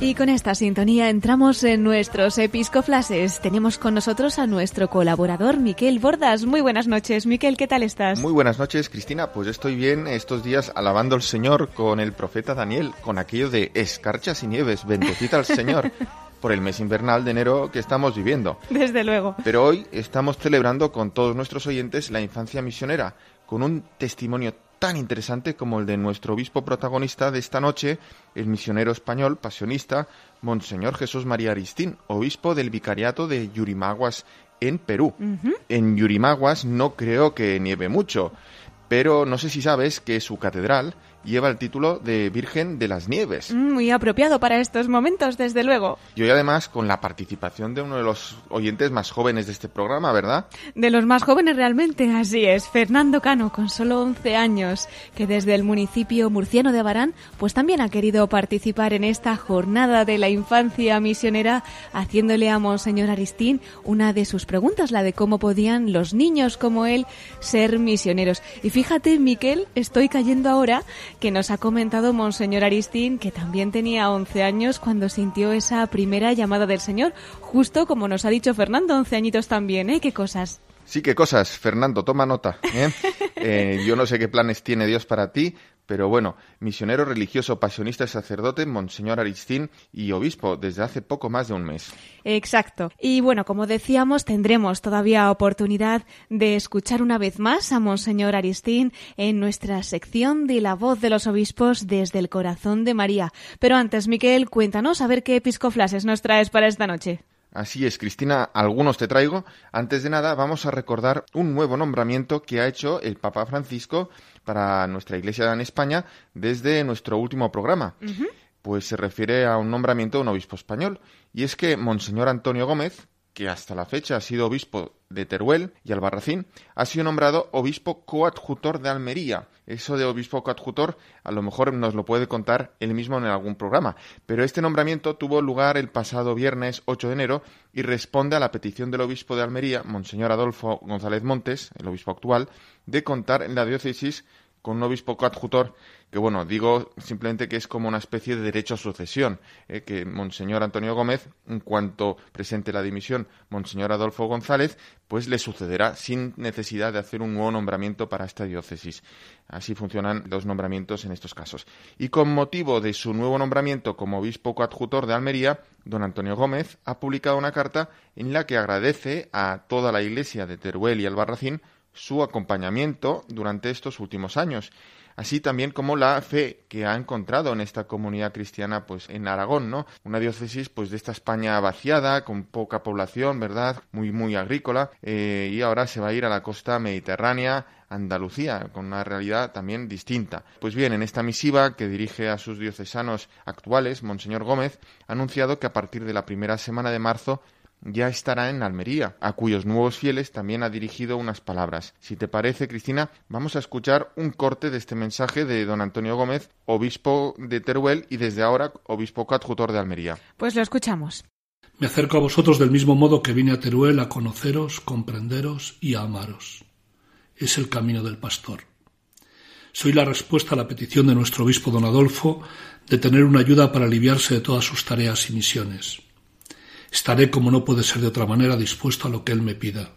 Speaker 1: Y con esta sintonía entramos en nuestros episcoflases. Tenemos con nosotros a nuestro colaborador Miquel Bordas. Muy buenas noches, Miquel, ¿qué tal estás?
Speaker 5: Muy buenas noches, Cristina. Pues estoy bien estos días alabando al Señor con el profeta Daniel, con aquello de escarchas y nieves, bendecita al Señor. por el mes invernal de enero que estamos viviendo.
Speaker 1: Desde luego.
Speaker 5: Pero hoy estamos celebrando con todos nuestros oyentes la infancia misionera, con un testimonio tan interesante como el de nuestro obispo protagonista de esta noche, el misionero español pasionista, Monseñor Jesús María Aristín, obispo del vicariato de Yurimaguas en Perú. En Yurimaguas no creo que nieve mucho, pero no sé si sabes que su catedral lleva el título de Virgen de las Nieves.
Speaker 1: Mm, muy apropiado para estos momentos, desde luego.
Speaker 5: Y hoy además con la participación de uno de los oyentes más jóvenes de este programa, ¿verdad?
Speaker 1: De los más jóvenes realmente, así es. Fernando Cano, con solo 11 años, que desde el municipio murciano de Barán, pues también ha querido participar en esta jornada de la infancia misionera, haciéndole a Monseñor Aristín una de sus preguntas, la de cómo podían los niños como él ser misioneros. Y fíjate, Miquel, estoy cayendo ahora que nos ha comentado Monseñor Aristín, que también tenía 11 años cuando sintió esa primera llamada del Señor, justo como nos ha dicho Fernando, 11 añitos también, ¿eh? ¿Qué cosas?
Speaker 5: Sí, qué cosas, Fernando, toma nota. ¿eh? Eh, yo no sé qué planes tiene Dios para ti, pero bueno, misionero religioso, pasionista y sacerdote, Monseñor Aristín y obispo desde hace poco más de un mes.
Speaker 1: Exacto. Y bueno, como decíamos, tendremos todavía oportunidad de escuchar una vez más a Monseñor Aristín en nuestra sección de la voz de los obispos desde el corazón de María. Pero antes, Miquel, cuéntanos a ver qué episcoflases nos traes para esta noche.
Speaker 5: Así es, Cristina, algunos te traigo. Antes de nada, vamos a recordar un nuevo nombramiento que ha hecho el Papa Francisco para nuestra Iglesia en España desde nuestro último programa. Pues se refiere a un nombramiento de un obispo español. Y es que Monseñor Antonio Gómez, que hasta la fecha ha sido obispo de Teruel y Albarracín, ha sido nombrado obispo coadjutor de Almería. Eso de obispo coadjutor a lo mejor nos lo puede contar él mismo en algún programa, pero este nombramiento tuvo lugar el pasado viernes 8 de enero y responde a la petición del obispo de Almería, Monseñor Adolfo González Montes, el obispo actual, de contar en la diócesis con un obispo coadjutor que bueno, digo simplemente que es como una especie de derecho a sucesión, eh, que Monseñor Antonio Gómez, en cuanto presente la dimisión Monseñor Adolfo González, pues le sucederá sin necesidad de hacer un nuevo nombramiento para esta diócesis. Así funcionan los nombramientos en estos casos. Y con motivo de su nuevo nombramiento como obispo coadjutor de Almería, don Antonio Gómez ha publicado una carta en la que agradece a toda la Iglesia de Teruel y Albarracín su acompañamiento durante estos últimos años así también como la fe que ha encontrado en esta comunidad cristiana pues en Aragón, ¿no? Una diócesis pues de esta España vaciada, con poca población, ¿verdad? Muy muy agrícola eh, y ahora se va a ir a la costa mediterránea Andalucía, con una realidad también distinta. Pues bien, en esta misiva que dirige a sus diocesanos actuales, Monseñor Gómez ha anunciado que a partir de la primera semana de marzo ya estará en Almería, a cuyos nuevos fieles también ha dirigido unas palabras. Si te parece, Cristina, vamos a escuchar un corte de este mensaje de don Antonio Gómez, obispo de Teruel y desde ahora obispo coadjutor de Almería.
Speaker 1: Pues lo escuchamos.
Speaker 6: Me acerco a vosotros del mismo modo que vine a Teruel a conoceros, comprenderos y a amaros. Es el camino del pastor. Soy la respuesta a la petición de nuestro obispo don Adolfo de tener una ayuda para aliviarse de todas sus tareas y misiones. Estaré, como no puede ser de otra manera, dispuesto a lo que Él me pida.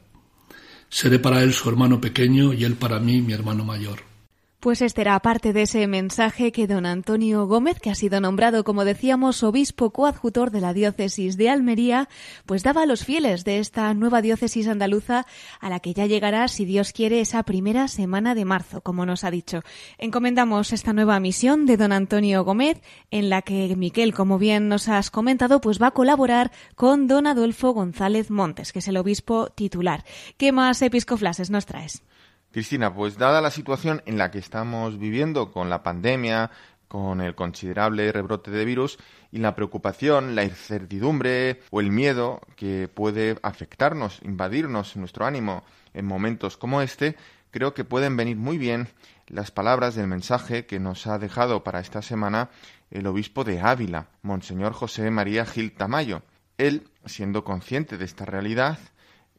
Speaker 6: Seré para Él su hermano pequeño y Él para mí mi hermano mayor.
Speaker 1: Pues este era parte de ese mensaje que don Antonio Gómez, que ha sido nombrado, como decíamos, obispo coadjutor de la diócesis de Almería, pues daba a los fieles de esta nueva diócesis andaluza a la que ya llegará, si Dios quiere, esa primera semana de marzo, como nos ha dicho. Encomendamos esta nueva misión de don Antonio Gómez, en la que Miquel, como bien nos has comentado, pues va a colaborar con don Adolfo González Montes, que es el obispo titular. ¿Qué más episcoflases nos traes?
Speaker 5: Cristina, pues dada la situación en la que estamos viviendo con la pandemia, con el considerable rebrote de virus y la preocupación, la incertidumbre o el miedo que puede afectarnos, invadirnos nuestro ánimo en momentos como este, creo que pueden venir muy bien las palabras del mensaje que nos ha dejado para esta semana el obispo de Ávila, Monseñor José María Gil Tamayo. Él, siendo consciente de esta realidad,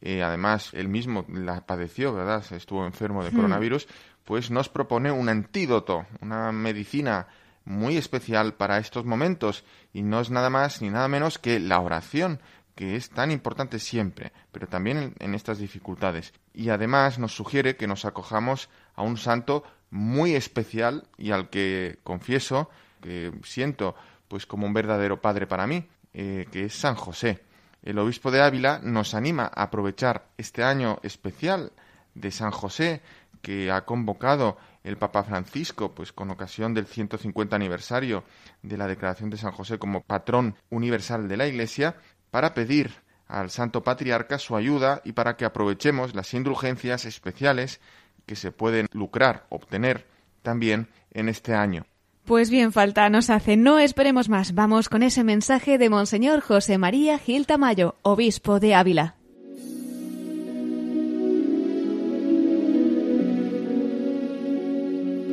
Speaker 5: eh, además él mismo la padeció, ¿verdad? Estuvo enfermo de hmm. coronavirus, pues nos propone un antídoto, una medicina muy especial para estos momentos y no es nada más ni nada menos que la oración, que es tan importante siempre, pero también en, estas dificultades. Y además nos sugiere que nos acojamos a un santo muy especial y al que confieso que siento pues como un verdadero padre para mí, eh, que es San José el obispo de Ávila nos anima a aprovechar este año especial de San José que ha convocado el Papa Francisco, pues con ocasión del 150 aniversario de la declaración de San José como patrón universal de la Iglesia, para pedir al Santo Patriarca su ayuda y para que aprovechemos las indulgencias especiales que se pueden lucrar, obtener también en este año.
Speaker 1: Pues bien, falta nos hace. No esperemos más. Vamos con ese mensaje de Monseñor José María Gil Tamayo, obispo de Ávila.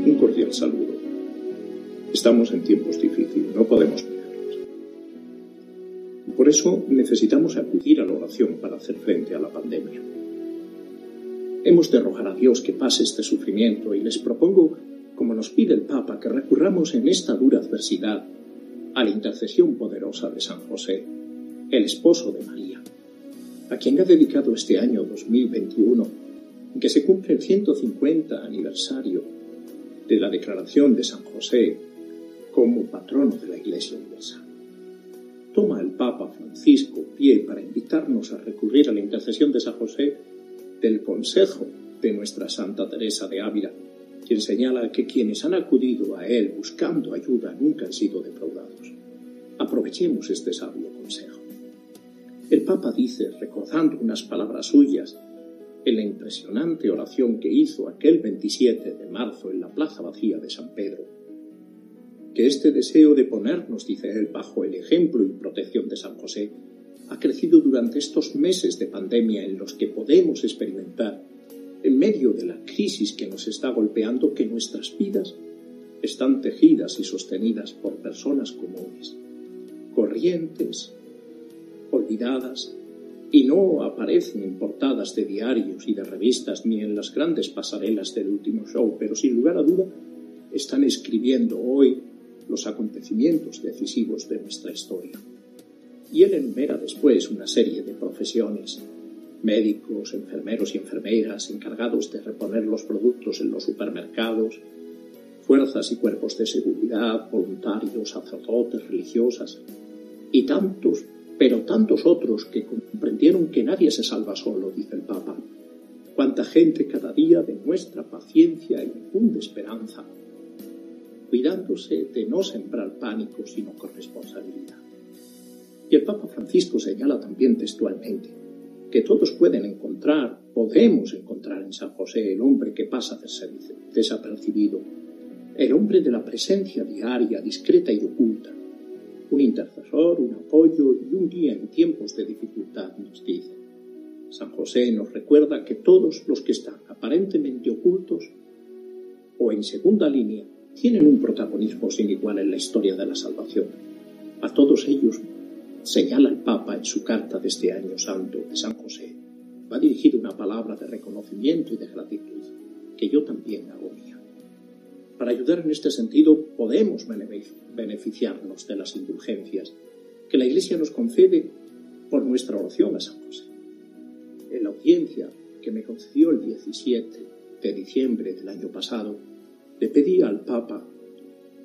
Speaker 7: Un cordial saludo. Estamos en tiempos difíciles, no podemos mirarlos. Por eso necesitamos acudir a la oración para hacer frente a la pandemia. Hemos de rogar a Dios que pase este sufrimiento y les propongo como nos pide el Papa, que recurramos en esta dura adversidad a la intercesión poderosa de San José, el esposo de María, a quien ha dedicado este año 2021, en que se cumple el 150 aniversario de la declaración de San José como patrono de la Iglesia Universal. Toma el Papa Francisco pie para invitarnos a recurrir a la intercesión de San José del consejo de nuestra Santa Teresa de Ávila, quien señala que quienes han acudido a él buscando ayuda nunca han sido defraudados. Aprovechemos este sabio consejo. El Papa dice, recordando unas palabras suyas, en la impresionante oración que hizo aquel 27 de marzo en la plaza vacía de San Pedro, que este deseo de ponernos, dice él, bajo el ejemplo y protección de San José, ha crecido durante estos meses de pandemia en los que podemos experimentar en medio de la crisis que nos está golpeando, que nuestras vidas están tejidas y sostenidas por personas comunes, corrientes, olvidadas, y no aparecen en portadas de diarios y de revistas ni en las grandes pasarelas del último show, pero sin lugar a duda están escribiendo hoy los acontecimientos decisivos de nuestra historia. Y él enumera después una serie de profesiones médicos, enfermeros y enfermeras encargados de reponer los productos en los supermercados, fuerzas y cuerpos de seguridad, voluntarios, sacerdotes, religiosas y tantos, pero tantos otros que comprendieron que nadie se salva solo, dice el Papa. Cuánta gente cada día demuestra paciencia y infunde esperanza, cuidándose de no sembrar pánico, sino con responsabilidad. Y el Papa Francisco señala también textualmente, que todos pueden encontrar, podemos encontrar en San José el hombre que pasa desapercibido, el hombre de la presencia diaria, discreta y oculta, un intercesor, un apoyo y un guía en tiempos de dificultad, nos dice. San José nos recuerda que todos los que están aparentemente ocultos o en segunda línea tienen un protagonismo sin igual en la historia de la salvación. A todos ellos señala el Papa en su carta de este año santo de San José, va dirigida una palabra de reconocimiento y de gratitud, que yo también hago mía. Para ayudar en este sentido, podemos beneficiarnos de las indulgencias que la Iglesia nos concede por nuestra oración a San José. En la audiencia que me concedió el 17 de diciembre del año pasado, le pedí al Papa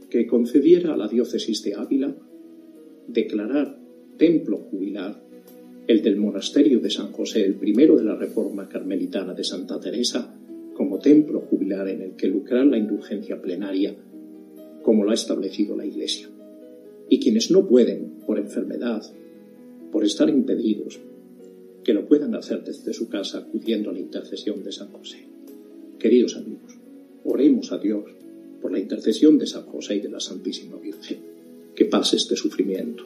Speaker 7: que concediera a la diócesis de Ávila declarar templo jubilar el del monasterio de San José, el primero de la reforma carmelitana de Santa Teresa, como templo jubilar en el que lucrar la indulgencia plenaria, como lo ha establecido la Iglesia. Y quienes no pueden, por enfermedad, por estar impedidos, que lo puedan hacer desde su casa acudiendo a la intercesión de San José. Queridos amigos, oremos a Dios por la intercesión de San José y de la Santísima Virgen, que pase este sufrimiento,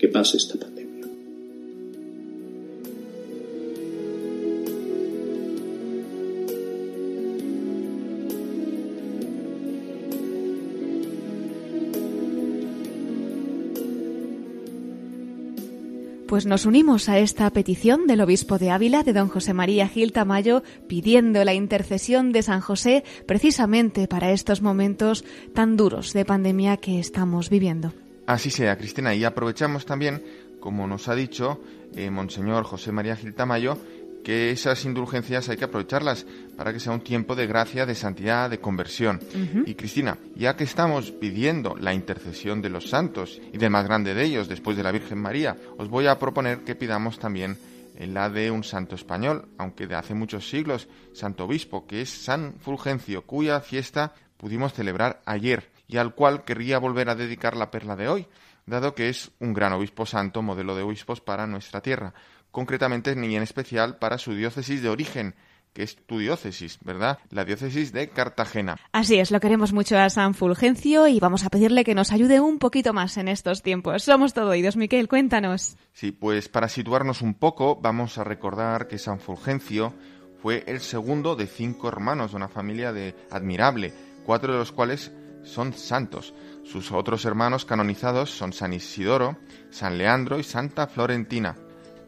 Speaker 7: que pase esta pandemia.
Speaker 1: Pues nos unimos a esta petición del obispo de Ávila, de don José María Gil Tamayo, pidiendo la intercesión de San José precisamente para estos momentos tan duros de pandemia que estamos viviendo.
Speaker 5: Así sea, Cristina, y aprovechamos también, como nos ha dicho eh, Monseñor José María Gil Tamayo, que esas indulgencias hay que aprovecharlas para que sea un tiempo de gracia, de santidad, de conversión. Y Cristina, ya que estamos pidiendo la intercesión de los santos y del más grande de ellos, después de la Virgen María, os voy a proponer que pidamos también la de un santo español, aunque de hace muchos siglos, santo obispo, que es San Fulgencio, cuya fiesta pudimos celebrar ayer y al cual querría volver a dedicar la perla de hoy, dado que es un gran obispo santo, modelo de obispos para nuestra tierra concretamente ni en especial para su diócesis de origen, que es tu diócesis, ¿verdad? La diócesis de Cartagena.
Speaker 1: Así es, lo queremos mucho a San Fulgencio y vamos a pedirle que nos ayude un poquito más en estos tiempos. Somos todo oídos, Miquel, cuéntanos.
Speaker 5: Sí, pues para situarnos un poco, vamos a recordar que San Fulgencio fue el segundo de cinco hermanos de una familia de admirable, cuatro de los cuales son santos. Sus otros hermanos canonizados son San Isidoro, San Leandro y Santa Florentina.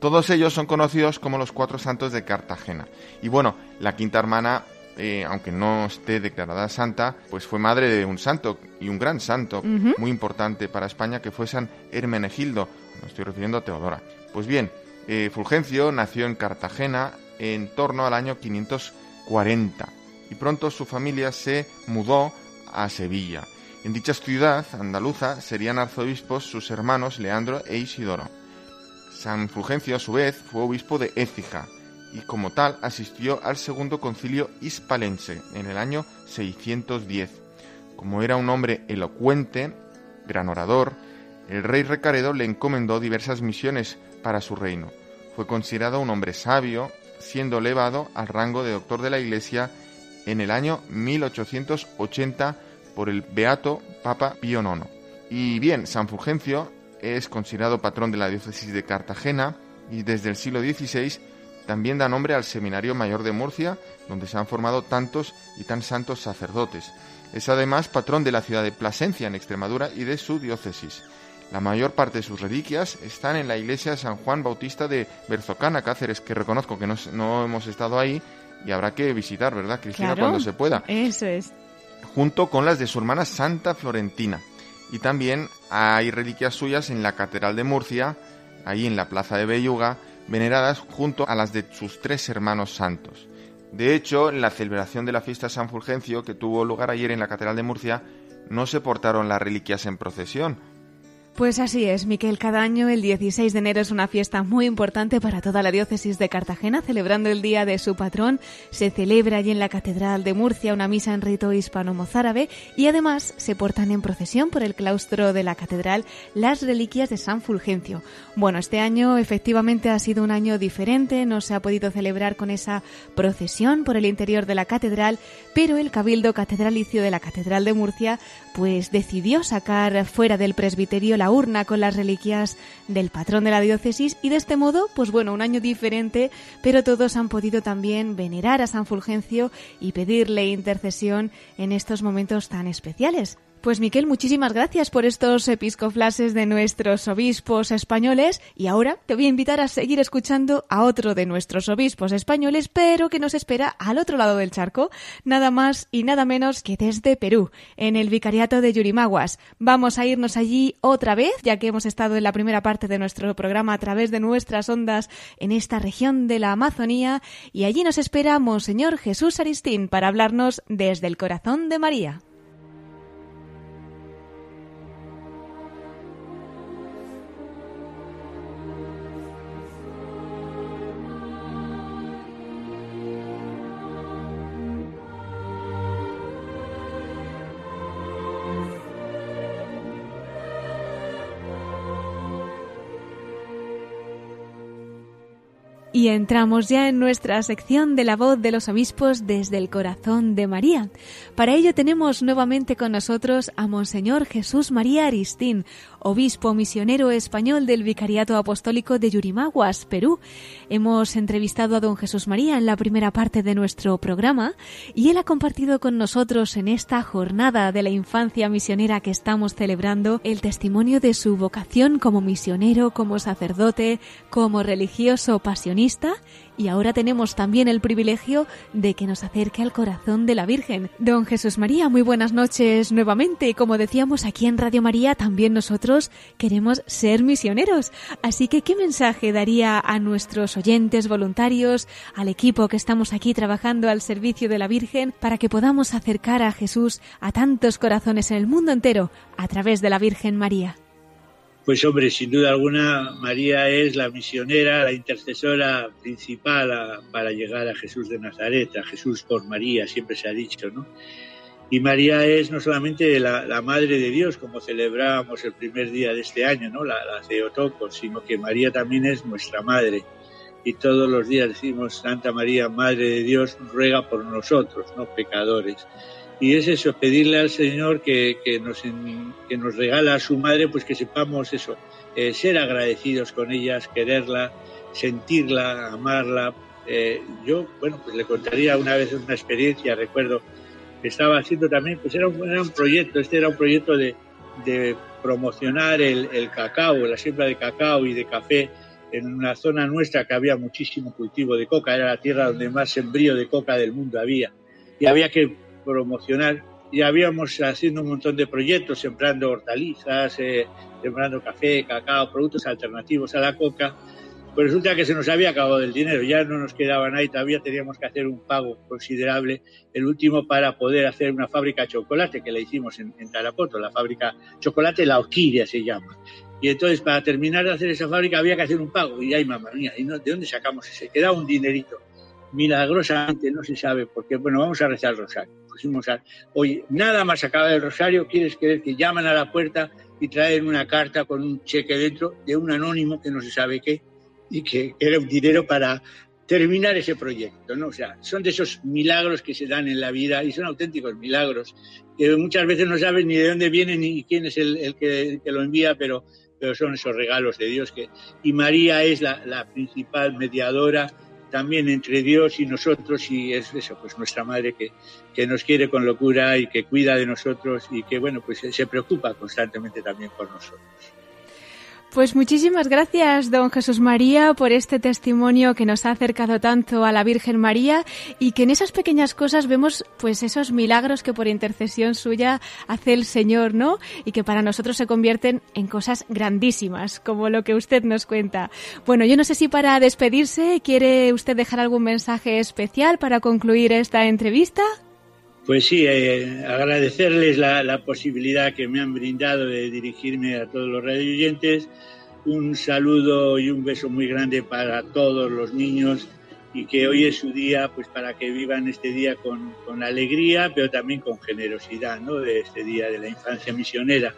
Speaker 5: Todos ellos son conocidos como los cuatro santos de Cartagena. Y bueno, la quinta hermana, eh, aunque no esté declarada santa, pues fue madre de un santo y un gran santo muy importante para España que fue San Hermenegildo. Me estoy refiriendo a Teodora. Pues bien, eh, Fulgencio nació en Cartagena en torno al año 540 y pronto su familia se mudó a Sevilla. En dicha ciudad andaluza serían arzobispos sus hermanos Leandro e Isidoro. San Fulgencio, a su vez, fue obispo de Écija y como tal asistió al segundo concilio hispalense en el año 610. Como era un hombre elocuente, gran orador, el rey Recaredo le encomendó diversas misiones para su reino. Fue considerado un hombre sabio, siendo elevado al rango de doctor de la Iglesia en el año 1880 por el beato Papa Pío IX. Y bien, San Fulgencio es considerado patrón de la diócesis de Cartagena y desde el siglo XVI también da nombre al Seminario Mayor de Murcia, donde se han formado tantos y tan santos sacerdotes. Es además patrón de la ciudad de Plasencia, en Extremadura, y de su diócesis. La mayor parte de sus reliquias están en la iglesia de San Juan Bautista de Berzocana, Cáceres, que reconozco que no, hemos estado ahí y habrá que visitar, ¿verdad, Cristina, cuando se pueda?
Speaker 1: Eso es.
Speaker 5: Junto con las de su hermana Santa Florentina. Y también hay reliquias suyas en la Catedral de Murcia, ahí en la Plaza de Belluga, veneradas junto a las de sus tres hermanos santos. De hecho, en la celebración de la fiesta de San Fulgencio, que tuvo lugar ayer en la Catedral de Murcia, no se portaron las reliquias en procesión,
Speaker 1: pues así es, Miquel. Cada año el 16 de enero es una fiesta muy importante para toda la diócesis de Cartagena, celebrando el día de su patrón. Se celebra allí en la Catedral de Murcia una misa en rito hispano-mozárabe y además se portan en procesión por el claustro de la catedral las reliquias de San Fulgencio. Bueno, este año efectivamente ha sido un año diferente, no se ha podido celebrar con esa procesión por el interior de la catedral, pero el Cabildo Catedralicio de la Catedral de Murcia pues decidió sacar fuera del presbiterio la urna con las reliquias del patrón de la diócesis y de este modo, pues bueno, un año diferente, pero todos han podido también venerar a San Fulgencio y pedirle intercesión en estos momentos tan especiales. Pues Miquel, muchísimas gracias por estos episcoflases de nuestros obispos españoles y ahora te voy a invitar a seguir escuchando a otro de nuestros obispos españoles, pero que nos espera al otro lado del charco, nada más y nada menos que desde Perú, en el Vicariato de Yurimaguas. Vamos a irnos allí otra vez, ya que hemos estado en la primera parte de nuestro programa a través de nuestras ondas en esta región de la Amazonía y allí nos espera Monseñor Jesús Aristín para hablarnos desde el corazón de María. Y entramos ya en nuestra sección de la voz de los obispos desde el corazón de María. Para ello tenemos nuevamente con nosotros a Monseñor Jesús María Aristín, obispo misionero español del Vicariato Apostólico de Yurimaguas, Perú. Hemos entrevistado a don Jesús María en la primera parte de nuestro programa y él ha compartido con nosotros en esta jornada de la infancia misionera que estamos celebrando el testimonio de su vocación como misionero, como sacerdote, como religioso pasionista y ahora tenemos también el privilegio de que nos acerque al corazón de la Virgen. Don Jesús María, muy buenas noches nuevamente. Como decíamos aquí en Radio María, también nosotros queremos ser misioneros. Así que, ¿qué mensaje daría a nuestros oyentes voluntarios, al equipo que estamos aquí trabajando al servicio de la Virgen, para que podamos acercar a Jesús a tantos corazones en el mundo entero a través de la Virgen María?
Speaker 2: Pues hombre, sin duda alguna, María es la misionera, la intercesora principal para llegar a Jesús de Nazaret, a Jesús por María, siempre se ha dicho, ¿no? Y María es no solamente la, Madre de Dios, como celebrábamos el primer día de este año, ¿no? La, la sino que María también es nuestra Madre. Y todos los días decimos, Santa María, Madre de Dios, ruega por nosotros, ¿no? Pecadores y es eso, pedirle al Señor que, que, nos, que nos regala a su madre, pues que sepamos eso, eh, ser agradecidos con ellas, quererla, sentirla, amarla. Eh, yo, bueno, pues le contaría una vez una experiencia, recuerdo que estaba haciendo también, pues era un, era un proyecto, este era un proyecto de, de promocionar el, el, cacao, la siembra de cacao y de café en una zona nuestra que había muchísimo cultivo de coca, era la tierra donde más sembrío de coca del mundo había. Y había que promocionar y habíamos haciendo un montón de proyectos, sembrando hortalizas, eh, sembrando café, cacao, productos alternativos a la coca. Pues resulta que se nos había acabado el dinero, ya no nos quedaba nada y todavía teníamos que hacer un pago considerable, el último para poder hacer una fábrica de chocolate que la hicimos en, Tarapoto, la fábrica chocolate La Orquídea se llama. Y entonces para terminar de hacer esa fábrica había que hacer un pago y ay mamá mía, ¿y no, ¿de dónde sacamos ese? Quedaba un dinerito milagrosamente, no se sabe por qué. Bueno, vamos a rezar el rosario. Pusimos a, oye, nada más acaba el rosario, quieres creer que llaman a la puerta y traen una carta con un cheque dentro de un anónimo que no se sabe qué y que era un dinero para terminar ese proyecto, ¿no? O sea, son de esos milagros que se dan en la vida y son auténticos milagros que muchas veces no sabes ni de dónde vienen ni quién es el, que, lo envía, pero, pero son esos regalos de Dios que y María es la, la principal mediadora también entre Dios y nosotros y es eso, pues nuestra madre que, que nos quiere con locura y que cuida de nosotros y que, bueno, pues se preocupa constantemente también por nosotros.
Speaker 1: Pues muchísimas gracias, don Jesús María, por este testimonio que nos ha acercado tanto a la Virgen María y que en esas pequeñas cosas vemos pues esos milagros que por intercesión suya hace el Señor, ¿no? Y que para nosotros se convierten en cosas grandísimas, como lo que usted nos cuenta. Bueno, yo no sé si para despedirse quiere usted dejar algún mensaje especial para concluir esta entrevista.
Speaker 2: Pues sí, eh, agradecerles la, la, posibilidad que me han brindado de dirigirme a todos los radioyentes. Un saludo y un beso muy grande para todos los niños y que hoy es su día, pues para que vivan este día con, con alegría, pero también con generosidad, ¿no? De este día de la infancia misionera.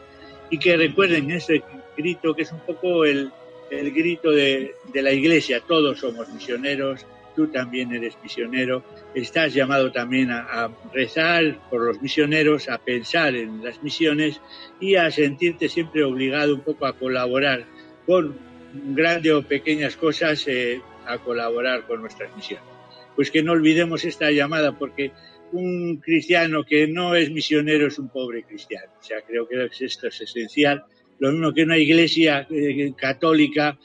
Speaker 2: Y que recuerden ese grito que es un poco el, el grito de, de la iglesia, todos somos misioneros, tú también eres misionero, estás llamado también a, rezar por los misioneros, a pensar en las misiones y a sentirte siempre obligado un poco a colaborar con grandes o pequeñas cosas, eh, a colaborar con nuestras misiones. Pues que no olvidemos esta llamada porque un cristiano que no es misionero es un pobre cristiano. O sea, creo que esto es esencial. Lo mismo que una iglesia eh, católica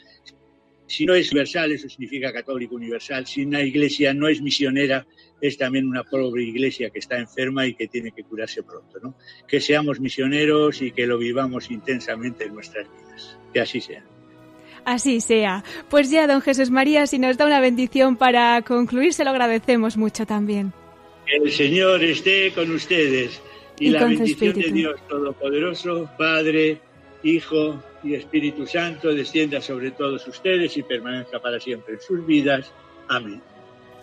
Speaker 2: si no es universal, eso significa católico universal. Si una iglesia no es misionera, es también una pobre iglesia que está enferma y que tiene que curarse pronto. ¿no? Que seamos misioneros y que lo vivamos intensamente en nuestras vidas. Que así sea.
Speaker 1: Así sea. Pues ya, don Jesús María, si nos da una bendición para concluir, se lo agradecemos mucho también.
Speaker 2: Que el Señor esté con ustedes y, y la bendición de Dios Todopoderoso, Padre, Hijo y Espíritu Santo descienda sobre todos ustedes y permanezca para siempre en sus vidas. Amén.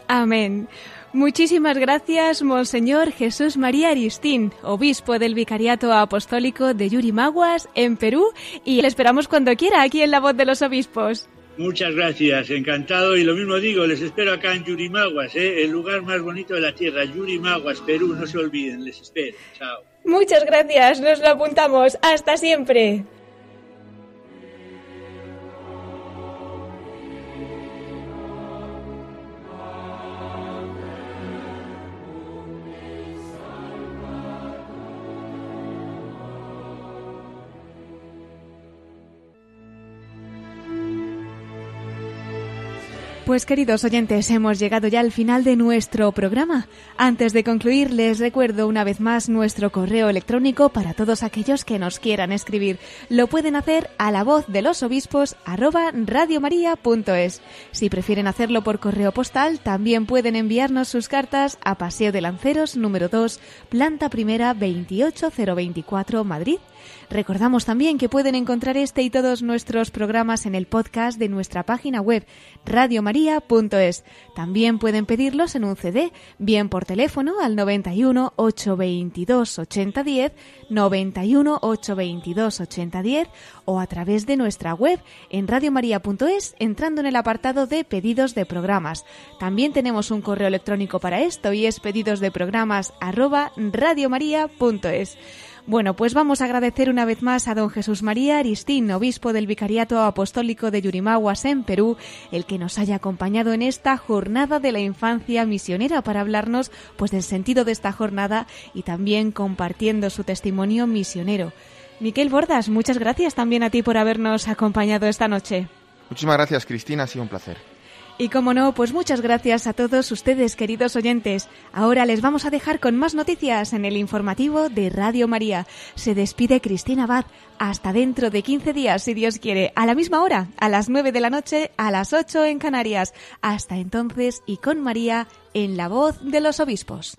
Speaker 1: Amén. Muchísimas gracias, Monseñor Jesús María Aristín, obispo del Vicariato Apostólico de Yurimaguas, en Perú, y le esperamos cuando quiera aquí en La Voz de los Obispos.
Speaker 2: Muchas gracias, encantado. Y lo mismo digo, les espero acá en Yurimaguas, ¿eh? el lugar más bonito de la tierra, Yurimaguas, Perú, no se olviden, les espero. Chao.
Speaker 8: Muchas gracias, nos lo apuntamos. Hasta siempre.
Speaker 1: Pues queridos oyentes, hemos llegado ya al final de nuestro programa. Antes de concluir, les recuerdo una vez más nuestro correo electrónico para todos aquellos que nos quieran escribir. Lo pueden hacer a la voz de los obispos arroba radiomaria.es. Si prefieren hacerlo por correo postal, también pueden enviarnos sus cartas a Paseo de Lanceros número 2, planta primera 28024 Madrid Recordamos también que pueden encontrar este y todos nuestros programas en el podcast de nuestra página web radiomaria.es. También pueden pedirlos en un CD, bien por teléfono al 91 822 8010, 91 822 8010 o a través de nuestra web en radiomaria.es entrando en el apartado de pedidos de programas. También tenemos un correo electrónico para esto y es pedidos de programas radiomaria.es. Bueno, pues vamos a agradecer una vez más a don Jesús María Aristín, obispo del Vicariato Apostólico de Yurimaguas en Perú, el que nos haya acompañado en esta jornada de la infancia misionera para hablarnos pues del sentido de esta jornada y también compartiendo su testimonio misionero. Miquel Bordas, muchas gracias también a ti por habernos acompañado esta noche.
Speaker 5: Muchísimas gracias, Cristina, ha sido un placer.
Speaker 1: Y como no, pues muchas gracias a todos ustedes, queridos oyentes. Ahora les vamos a dejar con más noticias en el informativo de Radio María. Se despide Cristina Abad. Hasta dentro de 15 días, si Dios quiere, a la misma hora, a las 9 de la noche, a las 8 en Canarias. Hasta entonces y con María en la voz de los obispos.